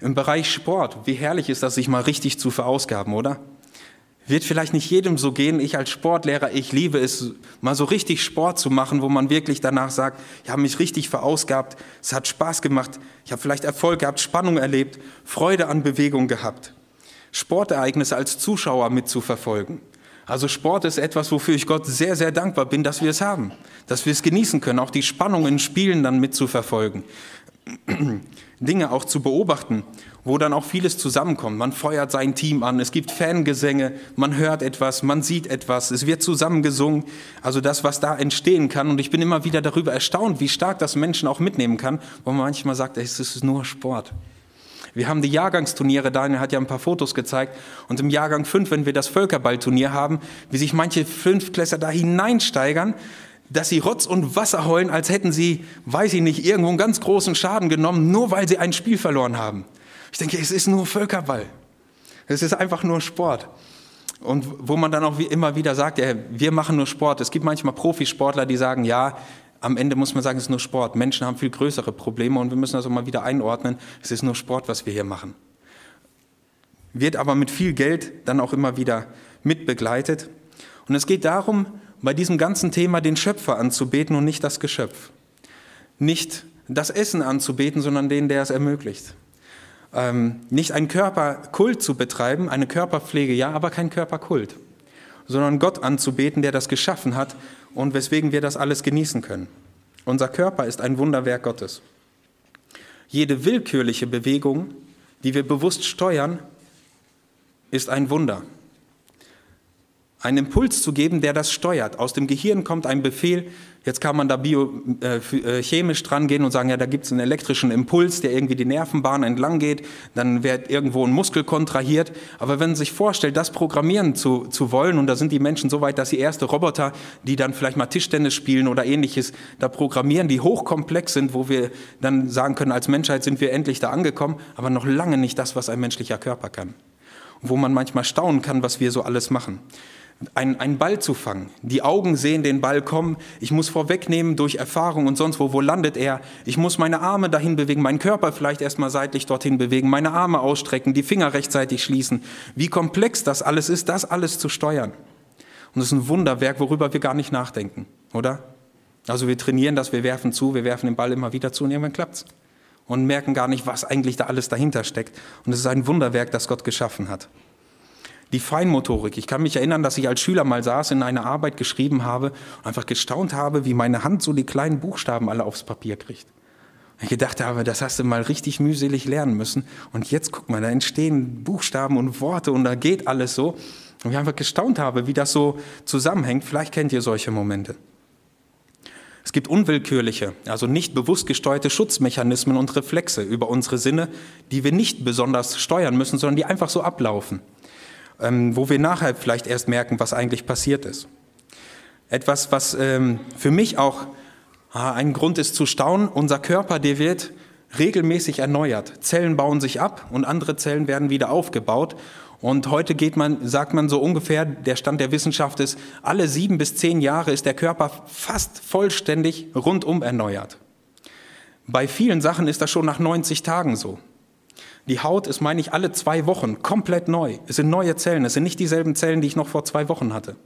Im Bereich Sport, wie herrlich ist das, sich mal richtig zu verausgaben, oder? Wird vielleicht nicht jedem so gehen. Ich als Sportlehrer, ich liebe es, mal so richtig Sport zu machen, wo man wirklich danach sagt, ich habe mich richtig verausgabt, es hat Spaß gemacht, ich habe vielleicht Erfolg gehabt, Spannung erlebt, Freude an Bewegung gehabt. Sportereignisse als Zuschauer mitzuverfolgen. Also Sport ist etwas, wofür ich Gott sehr, sehr dankbar bin, dass wir es haben, dass wir es genießen können, auch die Spannung in Spielen dann mitzuverfolgen. Dinge auch zu beobachten, wo dann auch vieles zusammenkommt. Man feuert sein Team an, es gibt Fangesänge, man hört etwas, man sieht etwas, es wird zusammengesungen. Also das, was da entstehen kann. Und ich bin immer wieder darüber erstaunt, wie stark das Menschen auch mitnehmen kann, wo man manchmal sagt, es ist nur Sport. Wir haben die Jahrgangsturniere, Daniel hat ja ein paar Fotos gezeigt. Und im Jahrgang 5, wenn wir das Völkerballturnier haben, wie sich manche Fünftklässler da hineinsteigern, dass sie Rotz und Wasser heulen, als hätten sie, weiß ich nicht, irgendwo einen ganz großen Schaden genommen, nur weil sie ein Spiel verloren haben. Ich denke, es ist nur Völkerball. Es ist einfach nur Sport. Und wo man dann auch immer wieder sagt, ja, wir machen nur Sport. Es gibt manchmal Profisportler, die sagen, ja, am Ende muss man sagen, es ist nur Sport. Menschen haben viel größere Probleme und wir müssen das auch mal wieder einordnen. Es ist nur Sport, was wir hier machen. Wird aber mit viel Geld dann auch immer wieder mitbegleitet. Und es geht darum, bei diesem ganzen Thema den Schöpfer anzubeten und nicht das Geschöpf. Nicht das Essen anzubeten, sondern den, der es ermöglicht. Ähm, nicht einen Körperkult zu betreiben, eine Körperpflege, ja, aber kein Körperkult, sondern Gott anzubeten, der das geschaffen hat und weswegen wir das alles genießen können. Unser Körper ist ein Wunderwerk Gottes. Jede willkürliche Bewegung, die wir bewusst steuern, ist ein Wunder einen Impuls zu geben, der das steuert. Aus dem Gehirn kommt ein Befehl, jetzt kann man da biochemisch äh, äh dran gehen und sagen, ja, da gibt es einen elektrischen Impuls, der irgendwie die Nervenbahn entlang geht, dann wird irgendwo ein Muskel kontrahiert. Aber wenn man sich vorstellt, das programmieren zu, zu wollen, und da sind die Menschen so weit, dass sie erste Roboter, die dann vielleicht mal Tischtennis spielen oder ähnliches, da programmieren, die hochkomplex sind, wo wir dann sagen können, als Menschheit sind wir endlich da angekommen, aber noch lange nicht das, was ein menschlicher Körper kann. Und wo man manchmal staunen kann, was wir so alles machen einen, einen Ball zu fangen. Die Augen sehen den Ball kommen. Ich muss vorwegnehmen durch Erfahrung und sonst wo, wo landet er? Ich muss meine Arme dahin bewegen, meinen Körper vielleicht erstmal seitlich dorthin bewegen, meine Arme ausstrecken, die Finger rechtzeitig schließen. Wie komplex das alles ist, das alles zu steuern. Und es ist ein Wunderwerk, worüber wir gar nicht nachdenken, oder? Also wir trainieren das, wir werfen zu, wir werfen den Ball immer wieder zu und irgendwann klappt's. Und merken gar nicht, was eigentlich da alles dahinter steckt. Und es ist ein Wunderwerk, das Gott geschaffen hat die Feinmotorik. Ich kann mich erinnern, dass ich als Schüler mal saß, in einer Arbeit geschrieben habe und einfach gestaunt habe, wie meine Hand so die kleinen Buchstaben alle aufs Papier kriegt. Ich gedacht habe, das hast du mal richtig mühselig lernen müssen. Und jetzt guck mal, da entstehen Buchstaben und Worte und da geht alles so. Und ich einfach gestaunt habe, wie das so zusammenhängt. Vielleicht kennt ihr solche Momente. Es gibt unwillkürliche, also nicht bewusst gesteuerte Schutzmechanismen und Reflexe über unsere Sinne, die wir nicht besonders steuern müssen, sondern die einfach so ablaufen wo wir nachher vielleicht erst merken, was eigentlich passiert ist. Etwas, was ähm, für mich auch ah, ein Grund ist zu staunen, unser Körper, der wird regelmäßig erneuert. Zellen bauen sich ab und andere Zellen werden wieder aufgebaut. Und heute geht man, sagt man so ungefähr, der Stand der Wissenschaft ist, alle sieben bis zehn Jahre ist der Körper fast vollständig rundum erneuert. Bei vielen Sachen ist das schon nach 90 Tagen so. Die Haut ist, meine ich, alle zwei Wochen komplett neu. Es sind neue Zellen. Es sind nicht dieselben Zellen, die ich noch vor zwei Wochen hatte.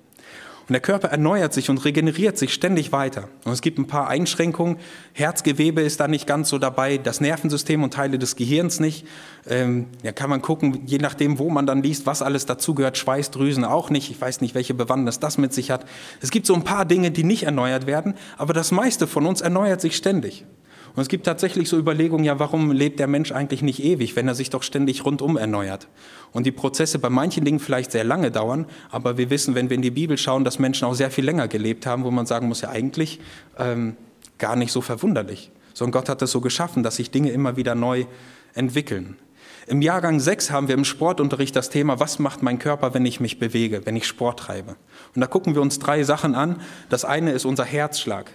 Und der Körper erneuert sich und regeneriert sich ständig weiter. Und es gibt ein paar Einschränkungen. Herzgewebe ist da nicht ganz so dabei, das Nervensystem und Teile des Gehirns nicht. Ähm, ja, kann man gucken, je nachdem, wo man dann liest, was alles dazugehört. Schweißdrüsen auch nicht. Ich weiß nicht, welche Bewandtnis das mit sich hat. Es gibt so ein paar Dinge, die nicht erneuert werden, aber das meiste von uns erneuert sich ständig. Und es gibt tatsächlich so Überlegungen, ja, warum lebt der Mensch eigentlich nicht ewig, wenn er sich doch ständig rundum erneuert? Und die Prozesse bei manchen Dingen vielleicht sehr lange dauern, aber wir wissen, wenn wir in die Bibel schauen, dass Menschen auch sehr viel länger gelebt haben, wo man sagen muss, ja eigentlich ähm, gar nicht so verwunderlich. Sondern Gott hat es so geschaffen, dass sich Dinge immer wieder neu entwickeln. Im Jahrgang 6 haben wir im Sportunterricht das Thema, was macht mein Körper, wenn ich mich bewege, wenn ich Sport treibe. Und da gucken wir uns drei Sachen an. Das eine ist unser Herzschlag.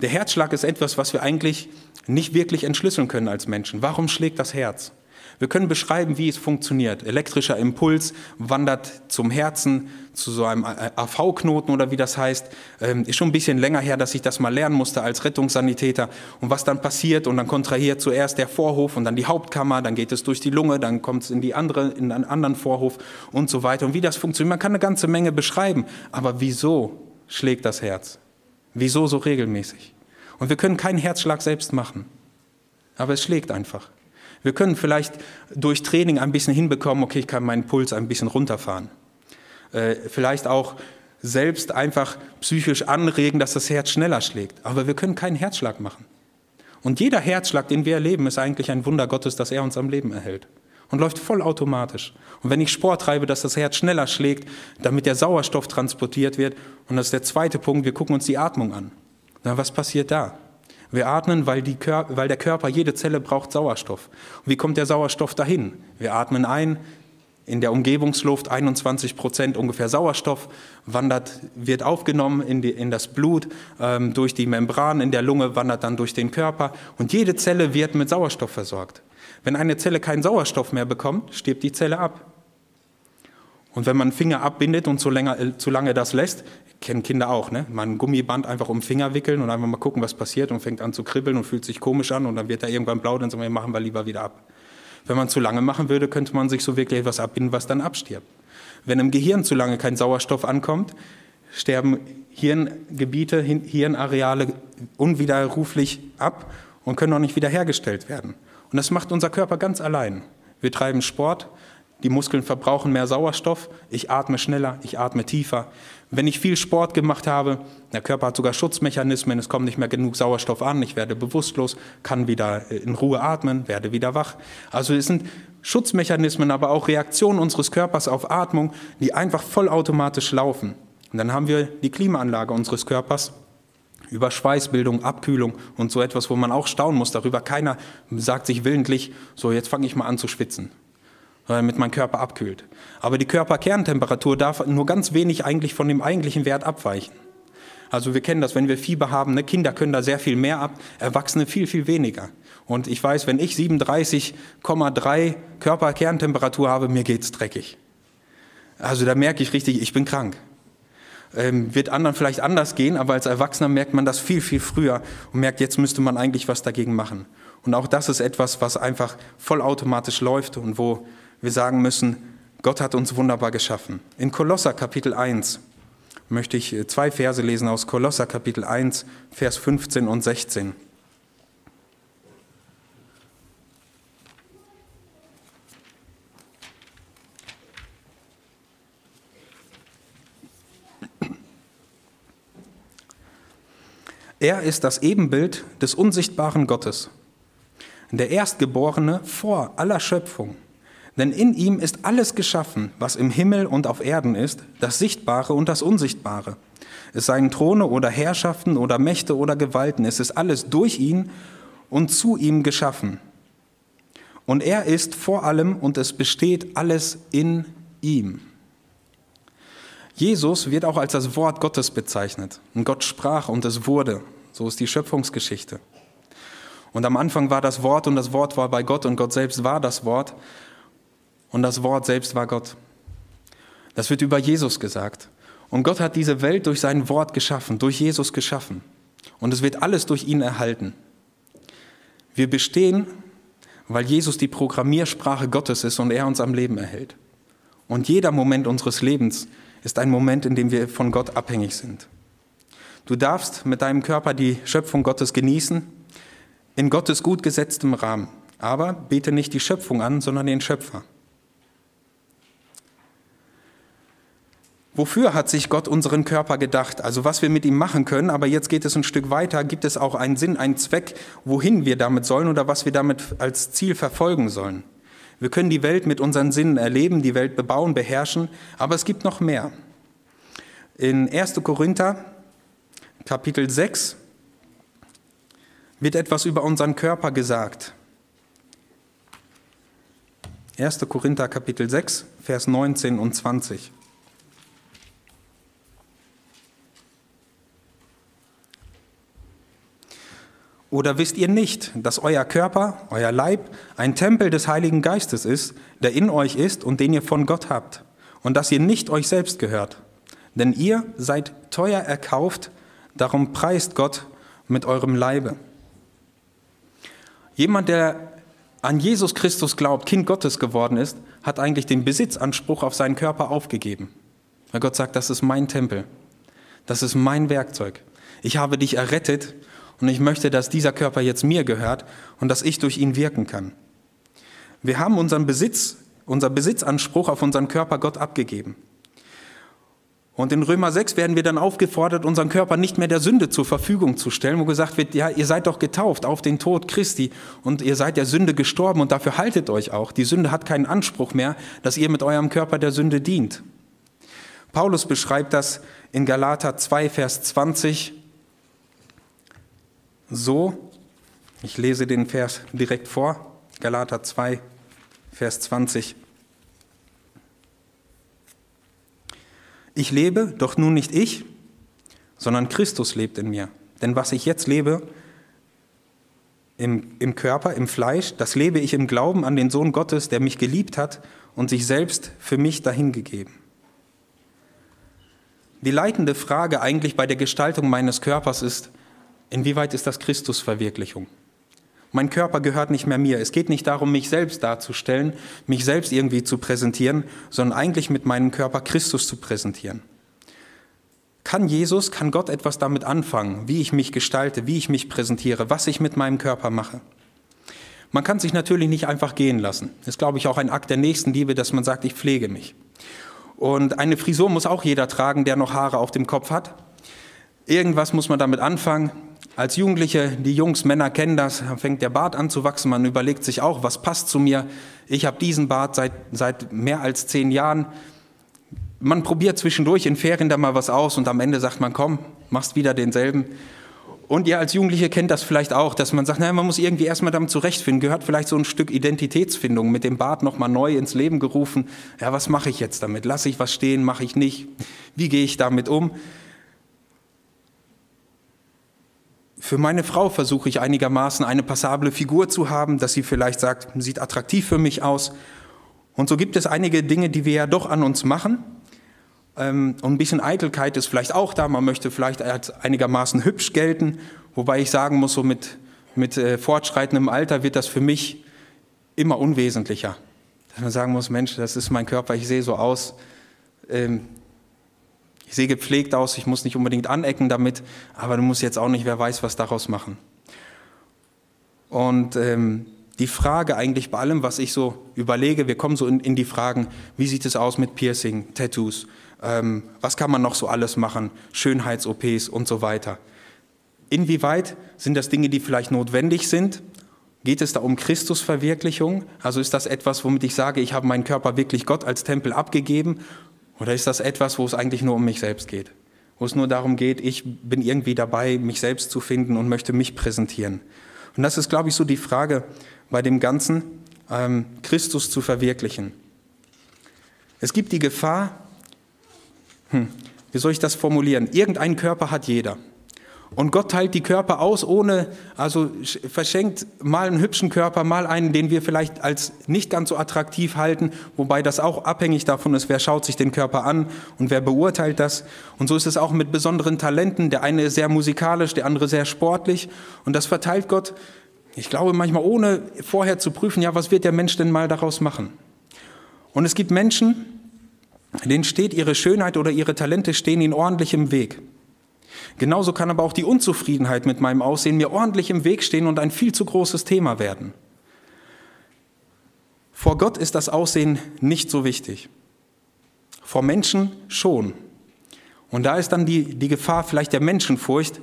Der Herzschlag ist etwas, was wir eigentlich nicht wirklich entschlüsseln können als Menschen. Warum schlägt das Herz? Wir können beschreiben, wie es funktioniert. Elektrischer Impuls wandert zum Herzen, zu so einem AV-Knoten oder wie das heißt. Ähm, ist schon ein bisschen länger her, dass ich das mal lernen musste als Rettungssanitäter. Und was dann passiert, und dann kontrahiert zuerst der Vorhof und dann die Hauptkammer, dann geht es durch die Lunge, dann kommt es in, die andere, in einen anderen Vorhof und so weiter. Und wie das funktioniert, man kann eine ganze Menge beschreiben. Aber wieso schlägt das Herz? Wieso so regelmäßig? Und wir können keinen Herzschlag selbst machen, aber es schlägt einfach. Wir können vielleicht durch Training ein bisschen hinbekommen, okay, ich kann meinen Puls ein bisschen runterfahren. Äh, vielleicht auch selbst einfach psychisch anregen, dass das Herz schneller schlägt. Aber wir können keinen Herzschlag machen. Und jeder Herzschlag, den wir erleben, ist eigentlich ein Wunder Gottes, dass er uns am Leben erhält. Und läuft vollautomatisch. Und wenn ich Sport treibe, dass das Herz schneller schlägt, damit der Sauerstoff transportiert wird. Und das ist der zweite Punkt, wir gucken uns die Atmung an. Na, was passiert da? Wir atmen, weil, die, weil der Körper, jede Zelle braucht Sauerstoff. Und wie kommt der Sauerstoff dahin? Wir atmen ein, in der Umgebungsluft 21 Prozent ungefähr Sauerstoff wandert, wird aufgenommen in, die, in das Blut, ähm, durch die Membran in der Lunge, wandert dann durch den Körper und jede Zelle wird mit Sauerstoff versorgt. Wenn eine Zelle keinen Sauerstoff mehr bekommt, stirbt die Zelle ab. Und wenn man einen Finger abbindet und zu, länger, äh, zu lange das lässt, kennen Kinder auch, ne? Man ein Gummiband einfach um den Finger wickeln und einfach mal gucken, was passiert und fängt an zu kribbeln und fühlt sich komisch an und dann wird er irgendwann blau, dann sagen wir, machen wir lieber wieder ab. Wenn man zu lange machen würde, könnte man sich so wirklich etwas abbinden, was dann abstirbt. Wenn im Gehirn zu lange kein Sauerstoff ankommt, sterben Hirngebiete, Hirnareale unwiderruflich ab und können auch nicht wiederhergestellt werden. Und das macht unser Körper ganz allein. Wir treiben Sport, die Muskeln verbrauchen mehr Sauerstoff, ich atme schneller, ich atme tiefer. Wenn ich viel Sport gemacht habe, der Körper hat sogar Schutzmechanismen, es kommt nicht mehr genug Sauerstoff an, ich werde bewusstlos, kann wieder in Ruhe atmen, werde wieder wach. Also es sind Schutzmechanismen, aber auch Reaktionen unseres Körpers auf Atmung, die einfach vollautomatisch laufen. Und dann haben wir die Klimaanlage unseres Körpers über Schweißbildung, Abkühlung und so etwas, wo man auch staunen muss darüber. Keiner sagt sich willentlich, so jetzt fange ich mal an zu schwitzen damit mein Körper abkühlt. Aber die Körperkerntemperatur darf nur ganz wenig eigentlich von dem eigentlichen Wert abweichen. Also wir kennen das, wenn wir Fieber haben, ne, Kinder können da sehr viel mehr ab, Erwachsene viel, viel weniger. Und ich weiß, wenn ich 37,3 Körperkerntemperatur habe, mir geht's dreckig. Also da merke ich richtig, ich bin krank. Ähm, wird anderen vielleicht anders gehen, aber als Erwachsener merkt man das viel, viel früher und merkt, jetzt müsste man eigentlich was dagegen machen. Und auch das ist etwas, was einfach vollautomatisch läuft und wo wir sagen müssen, Gott hat uns wunderbar geschaffen. In Kolosser Kapitel 1 möchte ich äh, zwei Verse lesen aus Kolosser Kapitel 1, Vers 15 und 16. Er ist das Ebenbild des unsichtbaren Gottes, der Erstgeborene vor aller Schöpfung. Denn in ihm ist alles geschaffen, was im Himmel und auf Erden ist, das Sichtbare und das Unsichtbare. Es seien Throne oder Herrschaften oder Mächte oder Gewalten, es ist alles durch ihn und zu ihm geschaffen. Und er ist vor allem und es besteht alles in ihm. Jesus wird auch als das Wort Gottes bezeichnet. Und Gott sprach und es wurde. So ist die Schöpfungsgeschichte. Und am Anfang war das Wort und das Wort war bei Gott und Gott selbst war das Wort und das Wort selbst war Gott. Das wird über Jesus gesagt. Und Gott hat diese Welt durch sein Wort geschaffen, durch Jesus geschaffen. Und es wird alles durch ihn erhalten. Wir bestehen, weil Jesus die Programmiersprache Gottes ist und er uns am Leben erhält. Und jeder Moment unseres Lebens ist ein Moment, in dem wir von Gott abhängig sind. Du darfst mit deinem Körper die Schöpfung Gottes genießen, in Gottes gut gesetztem Rahmen. Aber bete nicht die Schöpfung an, sondern den Schöpfer. Wofür hat sich Gott unseren Körper gedacht? Also was wir mit ihm machen können, aber jetzt geht es ein Stück weiter. Gibt es auch einen Sinn, einen Zweck, wohin wir damit sollen oder was wir damit als Ziel verfolgen sollen? Wir können die Welt mit unseren Sinnen erleben, die Welt bebauen, beherrschen, aber es gibt noch mehr. In 1. Korinther, Kapitel 6, wird etwas über unseren Körper gesagt. 1. Korinther, Kapitel 6, Vers 19 und 20. Oder wisst ihr nicht, dass euer Körper, euer Leib, ein Tempel des Heiligen Geistes ist, der in euch ist und den ihr von Gott habt, und dass ihr nicht euch selbst gehört? Denn ihr seid teuer erkauft, darum preist Gott mit eurem Leibe. Jemand, der an Jesus Christus glaubt, Kind Gottes geworden ist, hat eigentlich den Besitzanspruch auf seinen Körper aufgegeben. Weil Gott sagt, das ist mein Tempel, das ist mein Werkzeug. Ich habe dich errettet und ich möchte, dass dieser Körper jetzt mir gehört und dass ich durch ihn wirken kann. Wir haben unseren Besitz, unser Besitzanspruch auf unseren Körper Gott abgegeben. Und in Römer 6 werden wir dann aufgefordert, unseren Körper nicht mehr der Sünde zur Verfügung zu stellen, wo gesagt wird, ja, ihr seid doch getauft auf den Tod Christi und ihr seid der Sünde gestorben und dafür haltet euch auch. Die Sünde hat keinen Anspruch mehr, dass ihr mit eurem Körper der Sünde dient. Paulus beschreibt das in Galater 2, Vers 20 so, Ich lese den Vers direkt vor, Galater 2, Vers 20. Ich lebe, doch nun nicht ich, sondern Christus lebt in mir. Denn was ich jetzt lebe, im, im Körper, im Fleisch, das lebe ich im Glauben an den Sohn Gottes, der mich geliebt hat und sich selbst für mich dahingegeben. Die leitende Frage eigentlich bei der Gestaltung meines Körpers ist, inwieweit ist das Christusverwirklichung? Mein Körper gehört nicht mehr mir. Es geht nicht darum, mich selbst darzustellen, mich selbst irgendwie zu präsentieren, sondern eigentlich mit meinem Körper Christus zu präsentieren. Kann Jesus, kann Gott etwas damit anfangen, wie ich mich gestalte, wie ich mich präsentiere, was ich mit meinem Körper mache? Man kann sich natürlich nicht einfach gehen lassen. Das ist, glaube ich, auch ein Akt der Nächstenliebe, dass man sagt, ich pflege mich. Und eine Frisur muss auch jeder tragen, der noch Haare auf dem Kopf hat. Irgendwas muss man damit anfangen. Als Jugendliche, die Jungs, Männer kennen das, fängt der Bart an zu wachsen. Man überlegt sich auch, was passt zu mir. Ich habe diesen Bart seit, seit mehr als zehn Jahren man probiert zwischendurch in Ferien da mal was aus und am Ende sagt man, komm, machst wieder denselben. Und ihr als Jugendliche kennt das vielleicht auch, dass man sagt, naja, man muss irgendwie erstmal damit zurechtfinden. Gehört vielleicht so ein Stück Identitätsfindung mit dem Bart nochmal neu ins Leben gerufen. Ja, was mache ich jetzt damit? Lasse ich was stehen? Mache ich nicht? Wie gehe ich damit um? Für meine Frau versuche ich einigermaßen eine passable Figur zu haben, dass sie vielleicht sagt, sieht attraktiv für mich aus. Und so gibt es einige Dinge, die wir ja doch an uns machen, ähm, und ein bisschen Eitelkeit ist vielleicht auch da. Man möchte vielleicht als einigermaßen hübsch gelten. Wobei ich sagen muss, so mit, mit äh, fortschreitendem Alter wird das für mich immer unwesentlicher. Dass man sagen muss, Mensch, das ist mein Körper, ich sehe so aus. Ich sehe gepflegt aus, ich muss nicht unbedingt anecken damit, aber du musst jetzt auch nicht, wer weiß, was daraus machen. Und ähm, die Frage eigentlich bei allem, was ich so überlege, wir kommen so in, in die Fragen, wie sieht es aus mit Piercing, Tattoos, ähm, was kann man noch so alles machen, Schönheits-OPs und so weiter. Inwieweit sind das Dinge, die vielleicht notwendig sind? Geht es da um Christusverwirklichung? Also ist das etwas, womit ich sage, ich habe meinen Körper wirklich Gott als Tempel abgegeben? Oder ist das etwas, wo es eigentlich nur um mich selbst geht? Wo es nur darum geht, ich bin irgendwie dabei, mich selbst zu finden und möchte mich präsentieren. Und das ist, glaube ich, so die Frage bei dem Ganzen, ähm, Christus zu verwirklichen. Es gibt die Gefahr, hm, wie soll ich das formulieren? Irgendeinen Körper hat jeder. Und Gott teilt die Körper aus, ohne, also verschenkt mal einen hübschen Körper, mal einen, den wir vielleicht als nicht ganz so attraktiv halten, wobei das auch abhängig davon ist, wer schaut sich den Körper an und wer beurteilt das. Und so ist es auch mit besonderen Talenten. Der eine ist sehr musikalisch, der andere sehr sportlich. Und das verteilt Gott, ich glaube manchmal ohne vorher zu prüfen, ja, was wird der Mensch denn mal daraus machen? Und es gibt Menschen, denen steht ihre Schönheit oder ihre Talente stehen ihnen ordentlich im Weg. Genauso kann aber auch die Unzufriedenheit mit meinem Aussehen mir ordentlich im Weg stehen und ein viel zu großes Thema werden. Vor Gott ist das Aussehen nicht so wichtig. Vor Menschen schon. Und da ist dann die, die Gefahr vielleicht der Menschenfurcht,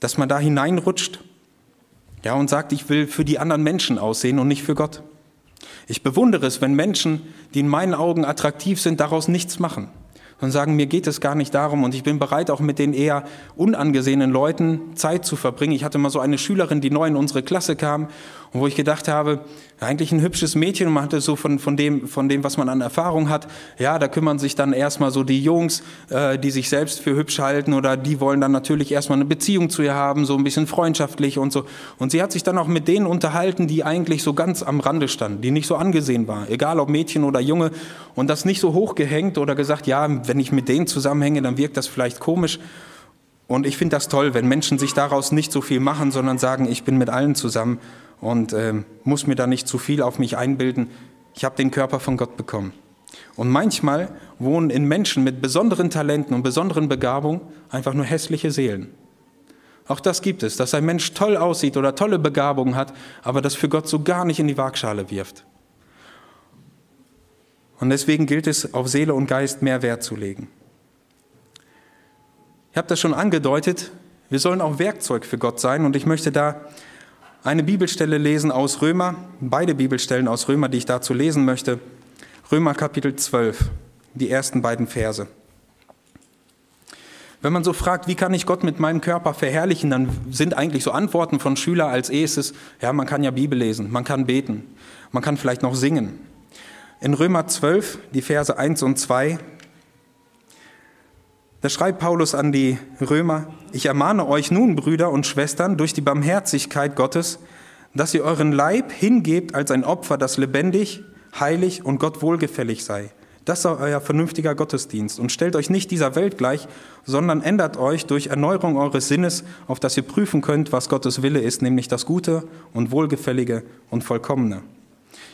dass man da hineinrutscht ja, und sagt, ich will für die anderen Menschen aussehen und nicht für Gott. Ich bewundere es, wenn Menschen, die in meinen Augen attraktiv sind, daraus nichts machen und sagen, mir geht es gar nicht darum und ich bin bereit, auch mit den eher unangesehenen Leuten Zeit zu verbringen. Ich hatte mal so eine Schülerin, die neu in unsere Klasse kam und wo ich gedacht habe, eigentlich ein hübsches Mädchen und man hatte so von, von, dem, von dem, was man an Erfahrung hat, ja, da kümmern sich dann erstmal so die Jungs, äh, die sich selbst für hübsch halten oder die wollen dann natürlich erstmal eine Beziehung zu ihr haben, so ein bisschen freundschaftlich und so. Und sie hat sich dann auch mit denen unterhalten, die eigentlich so ganz am Rande standen, die nicht so angesehen waren, egal ob Mädchen oder Junge und das nicht so hochgehängt oder gesagt, ja, wenn ich mit denen zusammenhänge, dann wirkt das vielleicht komisch. Und ich finde das toll, wenn Menschen sich daraus nicht so viel machen, sondern sagen, ich bin mit allen zusammen und äh, muss mir da nicht zu viel auf mich einbilden. Ich habe den Körper von Gott bekommen. Und manchmal wohnen in Menschen mit besonderen Talenten und besonderen Begabungen einfach nur hässliche Seelen. Auch das gibt es, dass ein Mensch toll aussieht oder tolle Begabungen hat, aber das für Gott so gar nicht in die Waagschale wirft. Und deswegen gilt es, auf Seele und Geist mehr Wert zu legen. Ich habe das schon angedeutet, wir sollen auch Werkzeug für Gott sein und ich möchte da eine Bibelstelle lesen aus Römer, beide Bibelstellen aus Römer, die ich dazu lesen möchte. Römer Kapitel 12, die ersten beiden Verse. Wenn man so fragt, wie kann ich Gott mit meinem Körper verherrlichen, dann sind eigentlich so Antworten von Schülern als erstes, ja, man kann ja Bibel lesen, man kann beten, man kann vielleicht noch singen. In Römer 12, die Verse 1 und 2, da schreibt Paulus an die Römer, ich ermahne euch nun, Brüder und Schwestern, durch die Barmherzigkeit Gottes, dass ihr euren Leib hingebt als ein Opfer, das lebendig, heilig und Gott wohlgefällig sei. Das sei euer vernünftiger Gottesdienst. Und stellt euch nicht dieser Welt gleich, sondern ändert euch durch Erneuerung eures Sinnes, auf dass ihr prüfen könnt, was Gottes Wille ist, nämlich das Gute und Wohlgefällige und Vollkommene.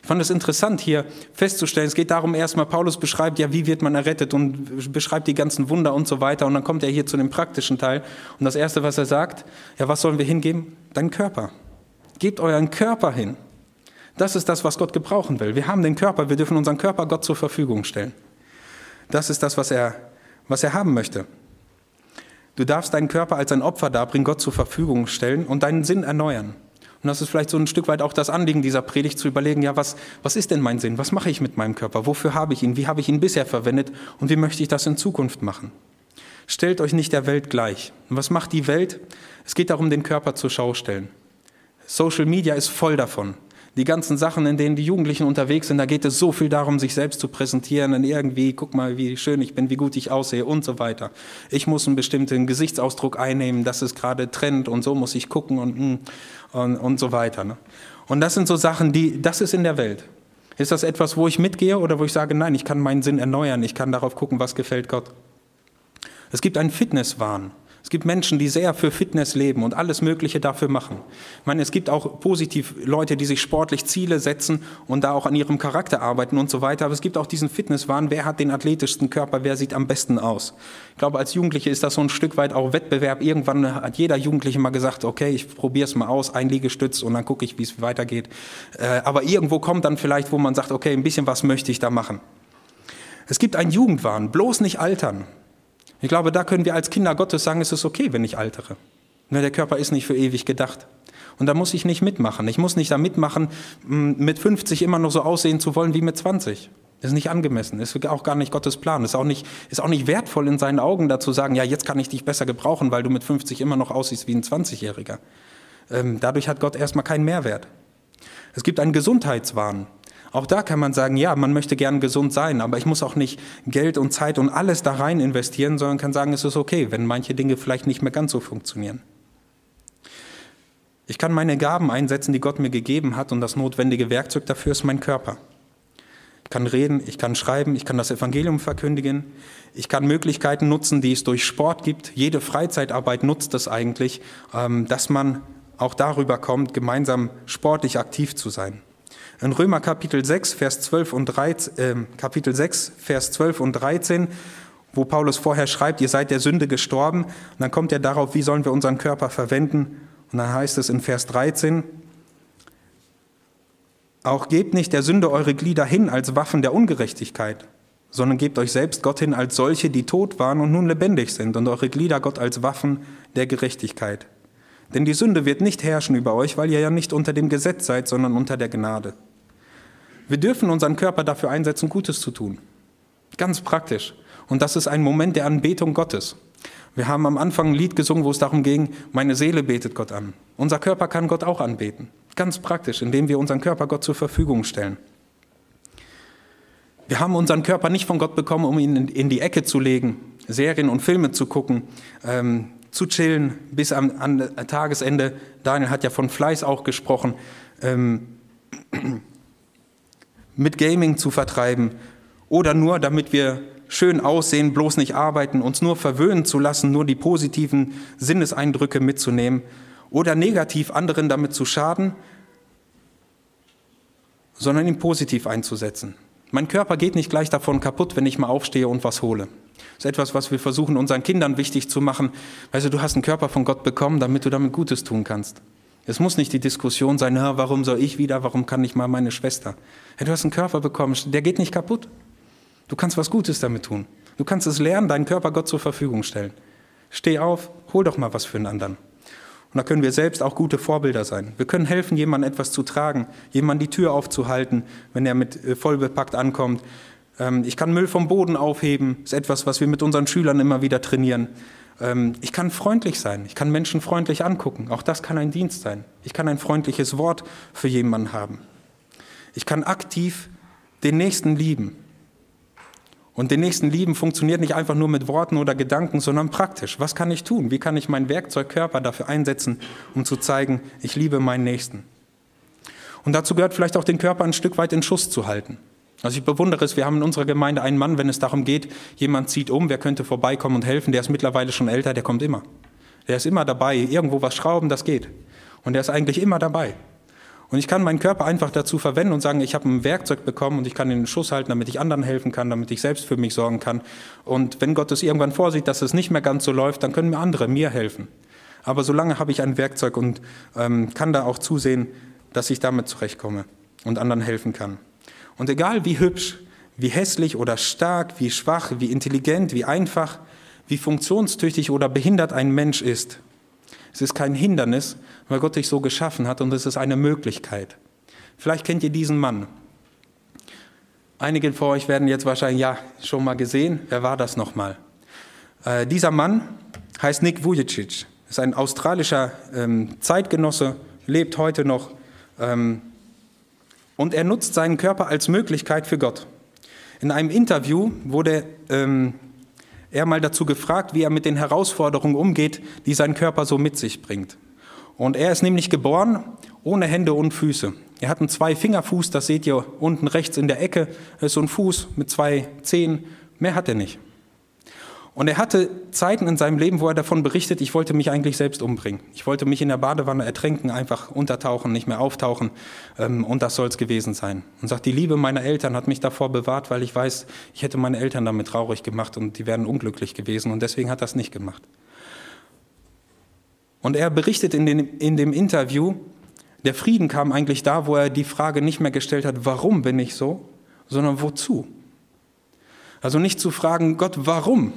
Ich fand es interessant hier festzustellen, es geht darum, erstmal Paulus beschreibt, ja, wie wird man errettet und beschreibt die ganzen Wunder und so weiter. Und dann kommt er hier zu dem praktischen Teil. Und das Erste, was er sagt, ja, was sollen wir hingeben? Deinen Körper. Gebt euren Körper hin. Das ist das, was Gott gebrauchen will. Wir haben den Körper, wir dürfen unseren Körper Gott zur Verfügung stellen. Das ist das, was er, was er haben möchte. Du darfst deinen Körper als ein Opfer darbringen, Gott zur Verfügung stellen und deinen Sinn erneuern. Und das ist vielleicht so ein Stück weit auch das Anliegen dieser Predigt, zu überlegen, ja, was, was ist denn mein Sinn? Was mache ich mit meinem Körper? Wofür habe ich ihn? Wie habe ich ihn bisher verwendet? Und wie möchte ich das in Zukunft machen? Stellt euch nicht der Welt gleich. Und was macht die Welt? Es geht darum, den Körper zur Schau stellen. Social Media ist voll davon. Die ganzen Sachen, in denen die Jugendlichen unterwegs sind, da geht es so viel darum, sich selbst zu präsentieren und irgendwie, guck mal, wie schön ich bin, wie gut ich aussehe und so weiter. Ich muss einen bestimmten Gesichtsausdruck einnehmen, das ist gerade Trend und so muss ich gucken und, hm, und, und so weiter. Ne? Und das sind so Sachen, die, das ist in der Welt. Ist das etwas, wo ich mitgehe oder wo ich sage, nein, ich kann meinen Sinn erneuern, ich kann darauf gucken, was gefällt Gott? Es gibt einen Fitnesswahn. Es gibt Menschen, die sehr für Fitness leben und alles Mögliche dafür machen. Ich meine, es gibt auch positiv Leute, die sich sportlich Ziele setzen und da auch an ihrem Charakter arbeiten und so weiter. Aber es gibt auch diesen Fitnesswahn, wer hat den athletischsten Körper, wer sieht am besten aus. Ich glaube, als Jugendliche ist das so ein Stück weit auch Wettbewerb. Irgendwann hat jeder Jugendliche mal gesagt, okay, ich probiere es mal aus, ein Liegestütz und dann gucke ich, wie es weitergeht. Äh, aber irgendwo kommt dann vielleicht, wo man sagt, okay, ein bisschen was möchte ich da machen. Es gibt einen Jugendwahn, bloß nicht altern. Ich glaube, da können wir als Kinder Gottes sagen, es ist okay, wenn ich altere. Der Körper ist nicht für ewig gedacht. Und da muss ich nicht mitmachen. Ich muss nicht da mitmachen, mit 50 immer noch so aussehen zu wollen wie mit 20. Das ist nicht angemessen. Das ist auch gar nicht Gottes Plan. Das ist auch nicht, ist auch nicht wertvoll in seinen Augen dazu sagen, ja, jetzt kann ich dich besser gebrauchen, weil du mit 50 immer noch aussiehst wie ein 20-Jähriger. Ähm, dadurch hat Gott erstmal keinen Mehrwert. Es gibt einen Gesundheitswahn. Auch da kann man sagen, ja, man möchte gern gesund sein, aber ich muss auch nicht Geld und Zeit und alles da rein investieren, sondern kann sagen, es ist okay, wenn manche Dinge vielleicht nicht mehr ganz so funktionieren. Ich kann meine Gaben einsetzen, die Gott mir gegeben hat, und das notwendige Werkzeug dafür ist mein Körper. Ich kann reden, ich kann schreiben, ich kann das Evangelium verkündigen, ich kann Möglichkeiten nutzen, die es durch Sport gibt. Jede Freizeitarbeit nutzt das eigentlich, ähm, dass man auch darüber kommt, gemeinsam sportlich aktiv zu sein. In Römer Kapitel 6, Vers 12 und 13, äh, Kapitel 6, Vers 12 und 13, wo Paulus vorher schreibt, ihr seid der Sünde gestorben, und dann kommt er darauf, wie sollen wir unseren Körper verwenden? Und dann heißt es in Vers 13, auch gebt nicht der Sünde eure Glieder hin als Waffen der Ungerechtigkeit, sondern gebt euch selbst Gott hin als solche, die tot waren und nun lebendig sind, und eure Glieder Gott als Waffen der Gerechtigkeit. Denn die Sünde wird nicht herrschen über euch, weil ihr ja nicht unter dem Gesetz seid, sondern unter der Gnade. Wir dürfen unseren Körper dafür einsetzen, Gutes zu tun. Ganz praktisch. Und das ist ein Moment der Anbetung Gottes. Wir haben am Anfang ein Lied gesungen, wo es darum ging, meine Seele betet Gott an. Unser Körper kann Gott auch anbeten. Ganz praktisch, indem wir unseren Körper Gott zur Verfügung stellen. Wir haben unseren Körper nicht von Gott bekommen, um ihn in die Ecke zu legen, Serien und Filme zu gucken, ähm, zu chillen bis am, an Tagesende. Daniel hat ja von Fleiß auch gesprochen. Ähm, mit Gaming zu vertreiben oder nur damit wir schön aussehen, bloß nicht arbeiten, uns nur verwöhnen zu lassen, nur die positiven Sinneseindrücke mitzunehmen oder negativ anderen damit zu schaden, sondern ihn positiv einzusetzen. Mein Körper geht nicht gleich davon kaputt, wenn ich mal aufstehe und was hole. Das ist etwas, was wir versuchen, unseren Kindern wichtig zu machen. Du, du hast einen Körper von Gott bekommen, damit du damit Gutes tun kannst. Es muss nicht die Diskussion sein, warum soll ich wieder, warum kann nicht mal meine Schwester. du hast einen Körper bekommen, der geht nicht kaputt. Du kannst was Gutes damit tun. Du kannst es lernen, deinen Körper Gott zur Verfügung stellen. Steh auf, hol doch mal was für einen anderen. Und da können wir selbst auch gute Vorbilder sein. Wir können helfen, jemandem etwas zu tragen, jemandem die Tür aufzuhalten, wenn er mit äh, vollbepackt ankommt. Ähm, ich kann Müll vom Boden aufheben, ist etwas, was wir mit unseren Schülern immer wieder trainieren. Ähm, ich kann freundlich sein, ich kann Menschen freundlich angucken. Auch das kann ein Dienst sein. Ich kann ein freundliches Wort für jemanden haben. Ich kann aktiv den Nächsten lieben. Und den nächsten Lieben funktioniert nicht einfach nur mit Worten oder Gedanken, sondern praktisch. Was kann ich tun? Wie kann ich meinen Werkzeugkörper dafür einsetzen, um zu zeigen, ich liebe meinen Nächsten? Und dazu gehört vielleicht auch den Körper ein Stück weit in Schuss zu halten. Also ich bewundere es, wir haben in unserer Gemeinde einen Mann, wenn es darum geht, jemand zieht um, wer könnte vorbeikommen und helfen, der ist mittlerweile schon älter, der kommt immer. Der ist immer dabei, irgendwo was schrauben, das geht. Und der ist eigentlich immer dabei. Und ich kann meinen Körper einfach dazu verwenden und sagen, ich habe ein Werkzeug bekommen und ich kann den Schuss halten, damit ich anderen helfen kann, damit ich selbst für mich sorgen kann. Und wenn Gott es irgendwann vorsieht, dass es nicht mehr ganz so läuft, dann können mir andere mir helfen. Aber solange habe ich ein Werkzeug und ähm, kann da auch zusehen, dass ich damit zurechtkomme und anderen helfen kann. Und egal wie hübsch, wie hässlich oder stark, wie schwach, wie intelligent, wie einfach, wie funktionstüchtig oder behindert ein Mensch ist, es ist kein Hindernis, weil Gott dich so geschaffen hat und es ist eine Möglichkeit. Vielleicht kennt ihr diesen Mann. Einige von euch werden jetzt wahrscheinlich ja schon mal gesehen. Wer war das nochmal? Äh, dieser Mann heißt Nick Vujicic, ist ein australischer ähm, Zeitgenosse, lebt heute noch ähm, und er nutzt seinen Körper als Möglichkeit für Gott. In einem Interview wurde ähm, er mal dazu gefragt, wie er mit den Herausforderungen umgeht, die sein Körper so mit sich bringt. Und er ist nämlich geboren ohne Hände und Füße. Er hat einen Zwei-Finger-Fuß, das seht ihr unten rechts in der Ecke, ist so ein Fuß mit zwei Zehen, mehr hat er nicht. Und er hatte Zeiten in seinem Leben, wo er davon berichtet, ich wollte mich eigentlich selbst umbringen. Ich wollte mich in der Badewanne ertränken, einfach untertauchen, nicht mehr auftauchen. Ähm, und das soll es gewesen sein. Und sagt, die Liebe meiner Eltern hat mich davor bewahrt, weil ich weiß, ich hätte meine Eltern damit traurig gemacht und die wären unglücklich gewesen. Und deswegen hat das nicht gemacht. Und er berichtet in, den, in dem Interview, der Frieden kam eigentlich da, wo er die Frage nicht mehr gestellt hat, warum bin ich so, sondern wozu. Also nicht zu fragen, Gott, warum?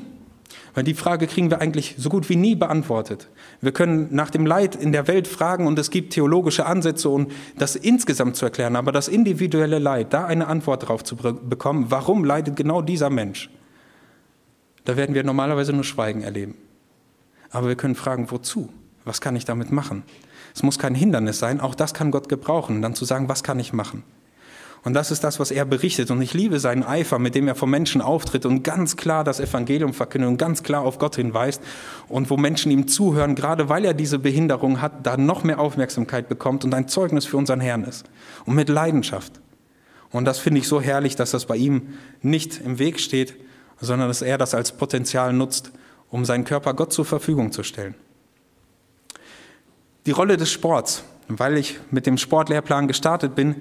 Weil die Frage kriegen wir eigentlich so gut wie nie beantwortet. Wir können nach dem Leid in der Welt fragen und es gibt theologische Ansätze, um das insgesamt zu erklären, aber das individuelle Leid, da eine Antwort darauf zu bekommen, warum leidet genau dieser Mensch, da werden wir normalerweise nur Schweigen erleben. Aber wir können fragen, wozu? Was kann ich damit machen? Es muss kein Hindernis sein, auch das kann Gott gebrauchen, dann zu sagen, was kann ich machen? Und das ist das, was er berichtet. Und ich liebe seinen Eifer, mit dem er vor Menschen auftritt und ganz klar das Evangelium verkündet und ganz klar auf Gott hinweist. Und wo Menschen ihm zuhören, gerade weil er diese Behinderung hat, da noch mehr Aufmerksamkeit bekommt und ein Zeugnis für unseren Herrn ist. Und mit Leidenschaft. Und das finde ich so herrlich, dass das bei ihm nicht im Weg steht, sondern dass er das als Potenzial nutzt, um seinen Körper Gott zur Verfügung zu stellen. Die Rolle des Sports, weil ich mit dem Sportlehrplan gestartet bin,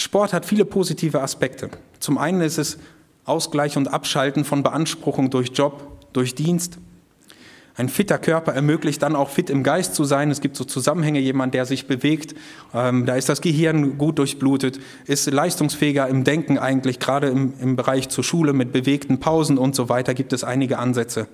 Sport hat viele positive Aspekte. Zum einen ist es Ausgleich und Abschalten von Beanspruchung durch Job, durch Dienst. Ein fitter Körper ermöglicht dann auch fit im Geist zu sein. Es gibt so Zusammenhänge, jemand, der sich bewegt, ähm, da ist das Gehirn gut durchblutet, ist leistungsfähiger im Denken eigentlich, gerade im, im Bereich zur Schule mit bewegten Pausen und so weiter gibt es einige Ansätze.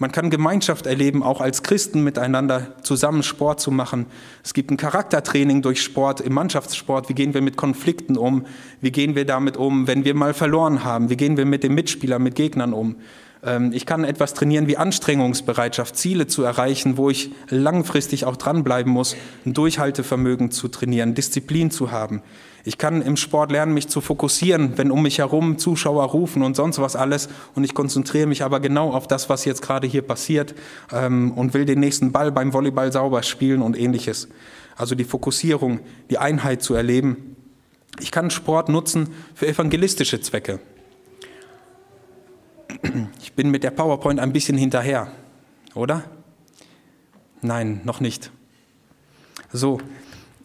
Man kann Gemeinschaft erleben, auch als Christen miteinander zusammen Sport zu machen. Es gibt ein Charaktertraining durch Sport, im Mannschaftssport. Wie gehen wir mit Konflikten um? Wie gehen wir damit um, wenn wir mal verloren haben? Wie gehen wir mit dem Mitspieler, mit Gegnern um? Ähm, ich kann etwas trainieren wie Anstrengungsbereitschaft, Ziele zu erreichen, wo ich langfristig auch dranbleiben muss, ein Durchhaltevermögen zu trainieren, Disziplin zu haben. Ich kann im Sport lernen, mich zu fokussieren, wenn um mich herum Zuschauer rufen und sonst was alles. Und ich konzentriere mich aber genau auf das, was jetzt gerade hier passiert ähm, und will den nächsten Ball beim Volleyball sauber spielen und ähnliches. Also die Fokussierung, die Einheit zu erleben. Ich kann Sport nutzen für evangelistische Zwecke. Ich bin mit der PowerPoint ein bisschen hinterher, oder? Nein, noch nicht. So,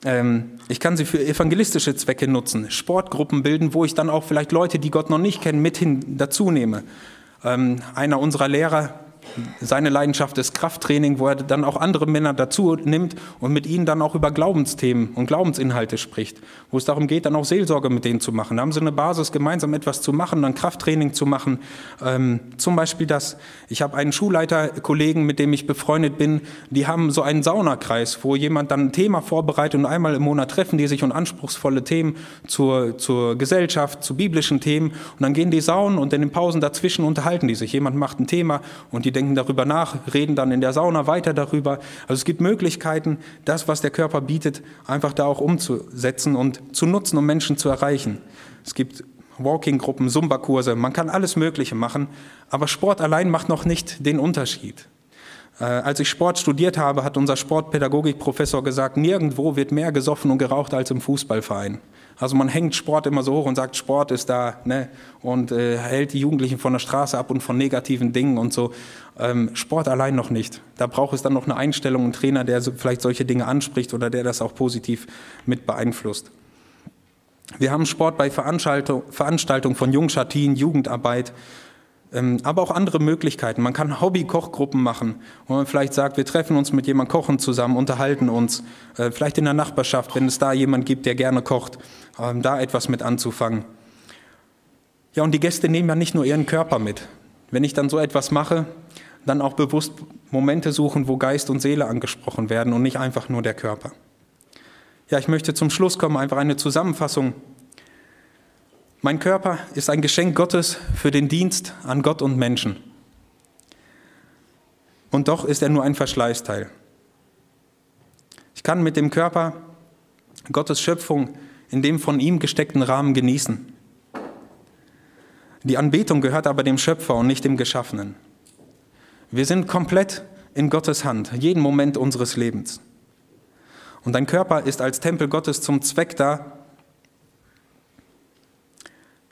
ähm, ich kann sie für evangelistische Zwecke nutzen, Sportgruppen bilden, wo ich dann auch vielleicht Leute, die Gott noch nicht kennen, mit hin dazu nehme. Ähm, einer unserer Lehrer seine Leidenschaft ist Krafttraining, wo er dann auch andere Männer dazu nimmt und mit ihnen dann auch über Glaubensthemen und Glaubensinhalte spricht, wo es darum geht, dann auch Seelsorge mit denen zu machen. Da haben sie eine Basis, gemeinsam etwas zu machen, dann Krafttraining zu machen. Ähm, zum Beispiel das, ich habe einen Schulleiterkollegen, mit dem ich befreundet bin, die haben so einen Saunakreis, wo jemand dann ein Thema vorbereitet und einmal im Monat treffen die sich und anspruchsvolle Themen zur, zur Gesellschaft, zu biblischen Themen und dann gehen die saunen und in den Pausen dazwischen unterhalten die sich. Jemand macht ein Thema und die denken, darüber nach, reden dann in der Sauna weiter darüber. Also es gibt Möglichkeiten, das, was der Körper bietet, einfach da auch umzusetzen und zu nutzen, um Menschen zu erreichen. Es gibt Walking-Gruppen, Zumba-Kurse, man kann alles Mögliche machen, aber Sport allein macht noch nicht den Unterschied. Äh, als ich Sport studiert habe, hat unser Sportpädagogikprofessor gesagt, nirgendwo wird mehr gesoffen und geraucht als im Fußballverein. Also man hängt Sport immer so hoch und sagt, Sport ist da ne, und äh, hält die Jugendlichen von der Straße ab und von negativen Dingen und so. Ähm, Sport allein noch nicht. Da braucht es dann noch eine Einstellung, einen Trainer, der so, vielleicht solche Dinge anspricht oder der das auch positiv mit beeinflusst. Wir haben Sport bei Veranstaltung, Veranstaltungen von Jungschattien, Jugendarbeit, aber auch andere Möglichkeiten. Man kann Hobby-Kochgruppen machen, wo man vielleicht sagt, wir treffen uns mit jemandem, kochen zusammen, unterhalten uns, äh, vielleicht in der Nachbarschaft, wenn es da jemand gibt, der gerne kocht, ähm, da etwas mit anzufangen. Ja, und die Gäste nehmen ja nicht nur ihren Körper mit. Wenn ich dann so etwas mache, dann auch bewusst Momente suchen, wo Geist und Seele angesprochen werden und nicht einfach nur der Körper. Ja, ich möchte zum Schluss kommen, einfach eine Zusammenfassung mein Körper ist ein Geschenk Gottes für den Dienst an Gott und Menschen. Und doch ist er nur ein Verschleißteil. Ich kann mit dem Körper Gottes Schöpfung in dem von ihm gesteckten Rahmen genießen. Die Anbetung gehört aber dem Schöpfer und nicht dem Geschaffenen. Wir sind komplett in Gottes Hand, jeden Moment unseres Lebens. Und dein Körper ist als Tempel Gottes zum Zweck da,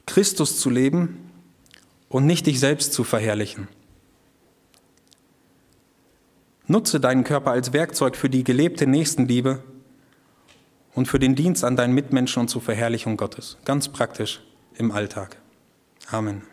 Christus zu leben und nicht dich selbst zu verherrlichen. Nutze deinen Körper als Werkzeug für die gelebte Nächstenliebe und für den Dienst an deinen Mitmenschen und zur Verherrlichung Gottes. Ganz praktisch im Alltag. Amen.